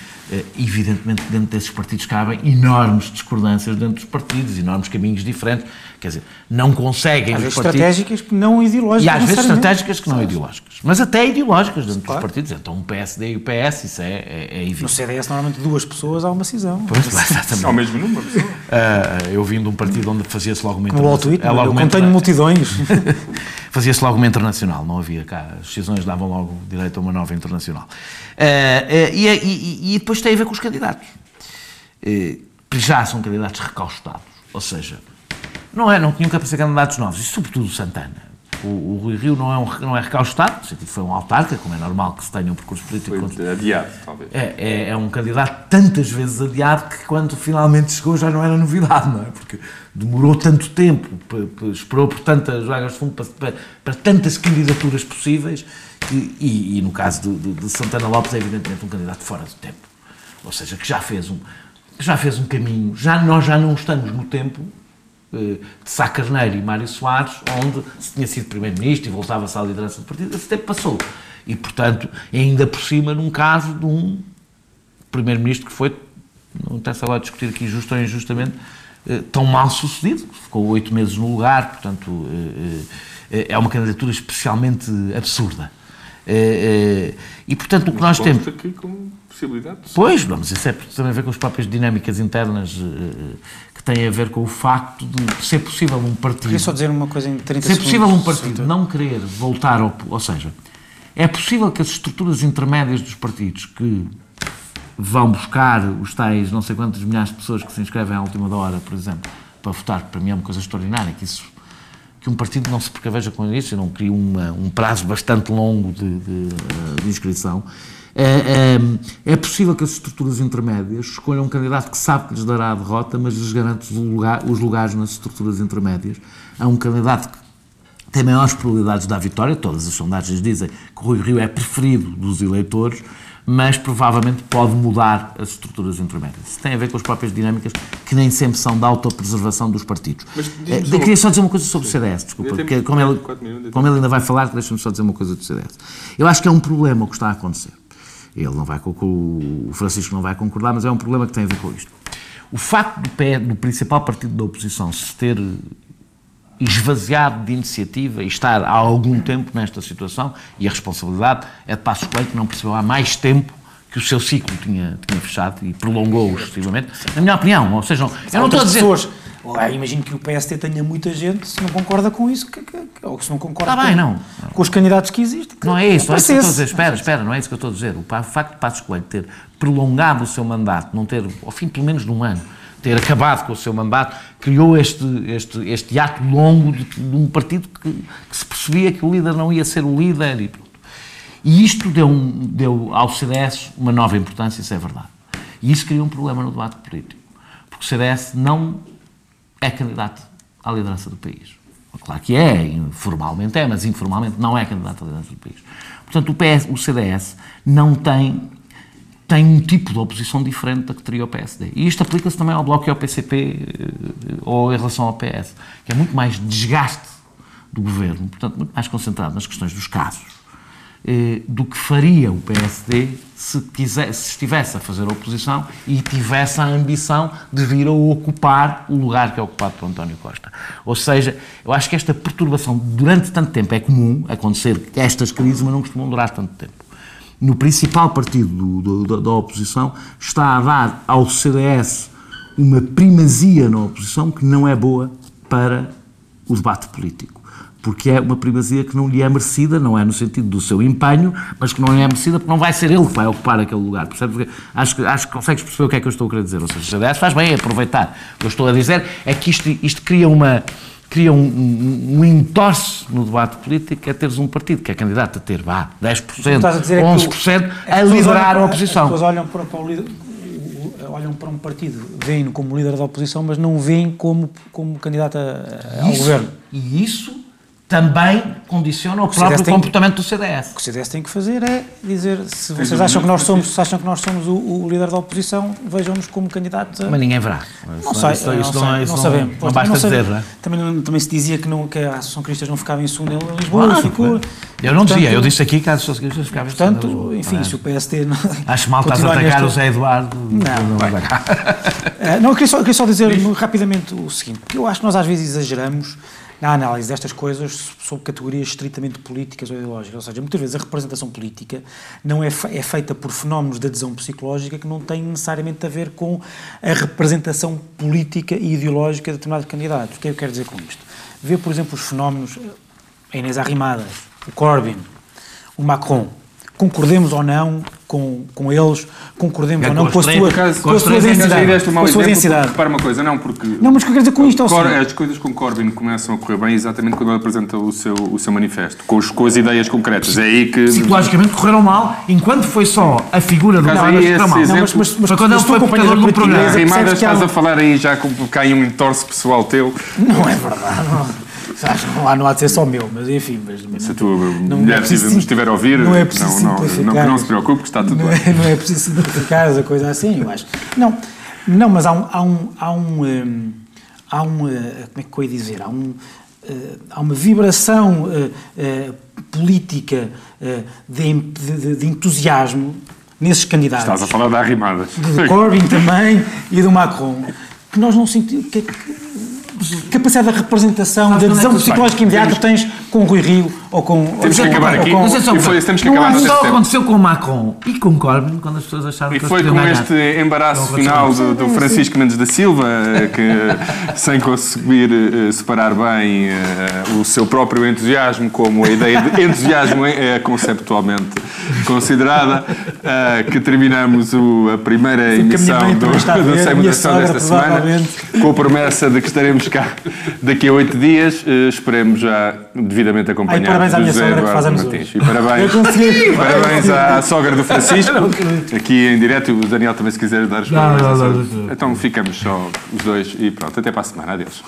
S2: evidentemente dentro desses partidos cabem enormes discordâncias dentro dos partidos, enormes caminhos diferentes, quer dizer, não conseguem
S3: às vezes partidos... estratégicas que não ideológicas.
S2: E às vezes estratégicas que não ideológicas, mas até ideológicas dentro claro. dos partidos. Então um PSD e o PS, isso é, é, é evidente.
S3: No CDS, normalmente duas pessoas há uma cisão.
S2: Pois, exatamente.
S1: Ao mesmo número.
S2: Uh, eu vim de um partido onde fazia-se logo uma
S3: internacional. Twitter, eu contenho multidões.
S2: fazia-se logo uma internacional, não havia cá. As decisões davam logo direito a uma nova internacional. Uh, uh, e, e, e, depois tem a ver com os candidatos. Uh, já são candidatos recaustados, ou seja, não, é, não tinham que aparecer candidatos novos, e sobretudo Santana. O, o Rui Rio não é, um, não é recaustado, no sentido foi um autarca, como é normal que se tenha um percurso político.
S1: Foi adiado, talvez.
S2: É, é, é, um candidato tantas vezes adiado que quando finalmente chegou já não era novidade, não é? Porque demorou tanto tempo, esperou por tantas vagas de fundo, para, para, para tantas candidaturas possíveis, que, e, e, no caso de, de, de, Santana Lopes é evidentemente um candidato fora do tempo. Ou seja, que já fez um, já fez um caminho, já, nós já não estamos no tempo de Sá Carneiro e Mário Soares, onde se tinha sido Primeiro-Ministro e voltava-se à liderança do partido, esse tempo passou. E, portanto, ainda por cima, num caso de um Primeiro-Ministro que foi, não interessa agora discutir aqui justo ou injustamente, eh, tão mal sucedido, ficou oito meses no lugar, portanto, eh, é uma candidatura especialmente absurda. E, portanto, o que nós temos.
S1: aqui com possibilidades.
S2: Pois, vamos, isso é também a ver com as próprias dinâmicas internas tem a ver com o facto de ser possível um partido.
S3: Queria só dizer uma coisa em 30
S2: Ser possível um partido não querer voltar ao. Ou seja, é possível que as estruturas intermédias dos partidos que vão buscar os tais não sei quantos milhares de pessoas que se inscrevem à última hora, por exemplo, para votar, para mim é uma coisa extraordinária, que isso que um partido não se precaveja com isso e não cria uma, um prazo bastante longo de, de, de inscrição. É, é, é, possível que as estruturas intermédias escolham um candidato que sabe que lhes dará a derrota, mas lhes garante os, lugar, os lugares nas estruturas intermédias. Há um candidato que tem maiores probabilidades de dar vitória, todas as sondagens dizem que o Rui Rio é preferido dos eleitores, mas provavelmente pode mudar as estruturas intermédias. Isso tem a ver com as próprias dinâmicas que nem sempre são da autopreservação dos partidos. Mas, é, só... Queria só dizer uma coisa sobre o CDS, desculpa, porque como ele, como ele ainda vai falar, deixa-me só dizer uma coisa do CDS. Eu acho que é um problema o que está a acontecer. Ele não vai, o Francisco não vai concordar, mas é um problema que tem a ver com isto. O facto do, pé, do principal partido da oposição se ter esvaziado de iniciativa e estar há algum tempo nesta situação, e a responsabilidade é de Passos Coelho, que não percebeu há mais tempo que o seu ciclo tinha, tinha fechado e prolongou-o excessivamente, na minha opinião. Ou seja, eu não estou a dizer... Pessoas
S3: imagino que o PST tenha muita gente, se não concorda com isso, que, que, ou se não concorda
S2: Está bem,
S3: com,
S2: não.
S3: com os candidatos que existem. Que
S2: não é isso, não é isso que eu estou a dizer. Espera, espera, não é isso que eu estou a dizer. O facto de Passos Coelho ter prolongado o seu mandato, não ter, ao fim pelo menos de um ano, ter acabado com o seu mandato, criou este, este, este ato longo de, de um partido que, que, se percebia que o líder não ia ser o líder e pronto. E isto deu, um, deu ao CDS uma nova importância, isso é verdade. E isso criou um problema no debate político. Porque o CDS não é candidato à liderança do país. Claro que é, formalmente é, mas informalmente não é candidato à liderança do país. Portanto, o, PS, o CDS não tem tem um tipo de oposição diferente da que teria o PSD. E isto aplica-se também ao Bloco e ao PCP, eh, ou em relação ao PS, que é muito mais desgaste do governo, portanto, muito mais concentrado nas questões dos casos, do que faria o PSD se, quiser, se estivesse a fazer oposição e tivesse a ambição de vir a ocupar o lugar que é ocupado por António Costa. Ou seja, eu acho que esta perturbação durante tanto tempo é comum acontecer estas crises, mas não costumam durar tanto tempo no principal partido do, do, da oposição, está a dar ao CDS uma primazia na oposição que não é boa para o debate político. Porque é uma primazia que não lhe é merecida, não é no sentido do seu empenho, mas que não lhe é merecida porque não vai ser ele que vai ocupar aquele lugar. Percebe? Acho, acho que consegues perceber o que é que eu estou a querer dizer. Ou seja, CDS faz bem aproveitar. O que eu estou a dizer é que isto, isto cria uma cria um, um, um entorce no debate político é teres um partido que é candidato a ter, vá, 10%, a 11% é a liderar a oposição.
S3: As pessoas olham para, para o líder, olham para um partido, veem-no como líder da oposição, mas não veem como, como candidato a, ao
S2: isso,
S3: governo.
S2: E isso também condiciona o, o próprio comportamento
S3: que,
S2: do CDS.
S3: O que o CDS tem que fazer é dizer, se vocês acham que nós somos, se acham que nós somos o, o líder da oposição, vejam-nos como candidato a...
S2: Mas ninguém verá.
S3: Não sei,
S2: isso,
S3: não,
S2: isso
S3: sei,
S2: não,
S3: não,
S2: isso
S3: não sabemos.
S2: Não, não basta
S3: não
S2: dizer, não é?
S3: Também, também se dizia que, não, que a Associação Cristas não ficava em segundo em Lisboa,
S2: claro,
S3: ficou...
S2: Eu não dizia, eu disse aqui que a Associação Cristas ficava em segundo
S3: Portanto, enfim, se o PST... Não,
S2: Acho mal estás a atacar o Zé Eduardo.
S3: Não, não, não eu, queria só, eu queria só dizer rapidamente o seguinte, que eu acho que nós às vezes exageramos na análise destas coisas sob categorias estritamente políticas ou ideológicas. Ou seja, muitas vezes a representação política não é, é feita por fenómenos de adesão psicológica que não têm necessariamente a ver com a representação política e ideológica de determinados candidatos. O que é que eu quero dizer com isto? Ver, por exemplo, os fenómenos, a Inês Arrimadas, o Corbyn, o Macron, concordemos ou não com, com eles, concordemos
S1: é,
S3: ou não com a sua,
S1: caso,
S3: com a sua densidade.
S1: Com a sua densidade. Repara uma coisa, não, porque...
S3: Não, mas o que eu quero dizer com isto é o
S1: Cor, As coisas com Corbyn começam a correr bem exatamente quando ele apresenta o seu, o seu manifesto, com, os, com as ideias concretas. É aí que...
S2: Psicologicamente correram mal, enquanto foi só a figura do
S1: não,
S2: esse
S1: mal.
S2: Exemplo,
S1: não, mas,
S2: mas, mas, quando ele foi
S3: portador
S2: do programa.
S1: Rimadas estás a falar aí já com cai um entorce pessoal teu.
S3: Não é verdade, não. Não há, não há de ser só meu, mas enfim. Mas,
S1: se a tua não, mulher não é nos estiver a ouvir, não, é preciso não, não, não, não se preocupe, que está tudo
S3: não
S1: bem.
S3: É, não é preciso simplificar a coisa assim, eu acho. Não, não mas há um. Há um, há um, um há um como é que eu ia dizer? Há, um, há uma vibração política de, de, de, entusiasmo nesses candidatos.
S1: Estás a falar da Arrimadas.
S3: De Corbyn também e do Macron, que nós não sentimos. Que, que, capacidade de representação, da adesão é psicológica imediata tens com o Rui Rio ou com...
S1: Temos
S3: ou,
S1: que acabar aqui.
S2: Com, e
S1: foi, temos que acabar
S2: só aconteceu com Macron e com Corbyn, quando as pessoas acharam
S1: e
S2: que
S1: E foi com este embaraço final do, do, Francisco Mendes da Silva, que sem conseguir uh, separar bem uh, o seu próprio entusiasmo, como a ideia de entusiasmo é conceptualmente considerada, uh, que terminamos o, a primeira Sim, emissão do, do Sem Mutação desta semana, com a promessa de que estaremos cá daqui a oito dias, esperemos já devidamente acompanhados.
S3: Ai, parabéns à minha sogra que faz anos Martins.
S1: E parabéns, parabéns à, à sogra do Francisco, aqui em direto. O Daniel também, se quiser dar os parabéns. Então ficamos só os dois e pronto. Até para a semana. Adeus.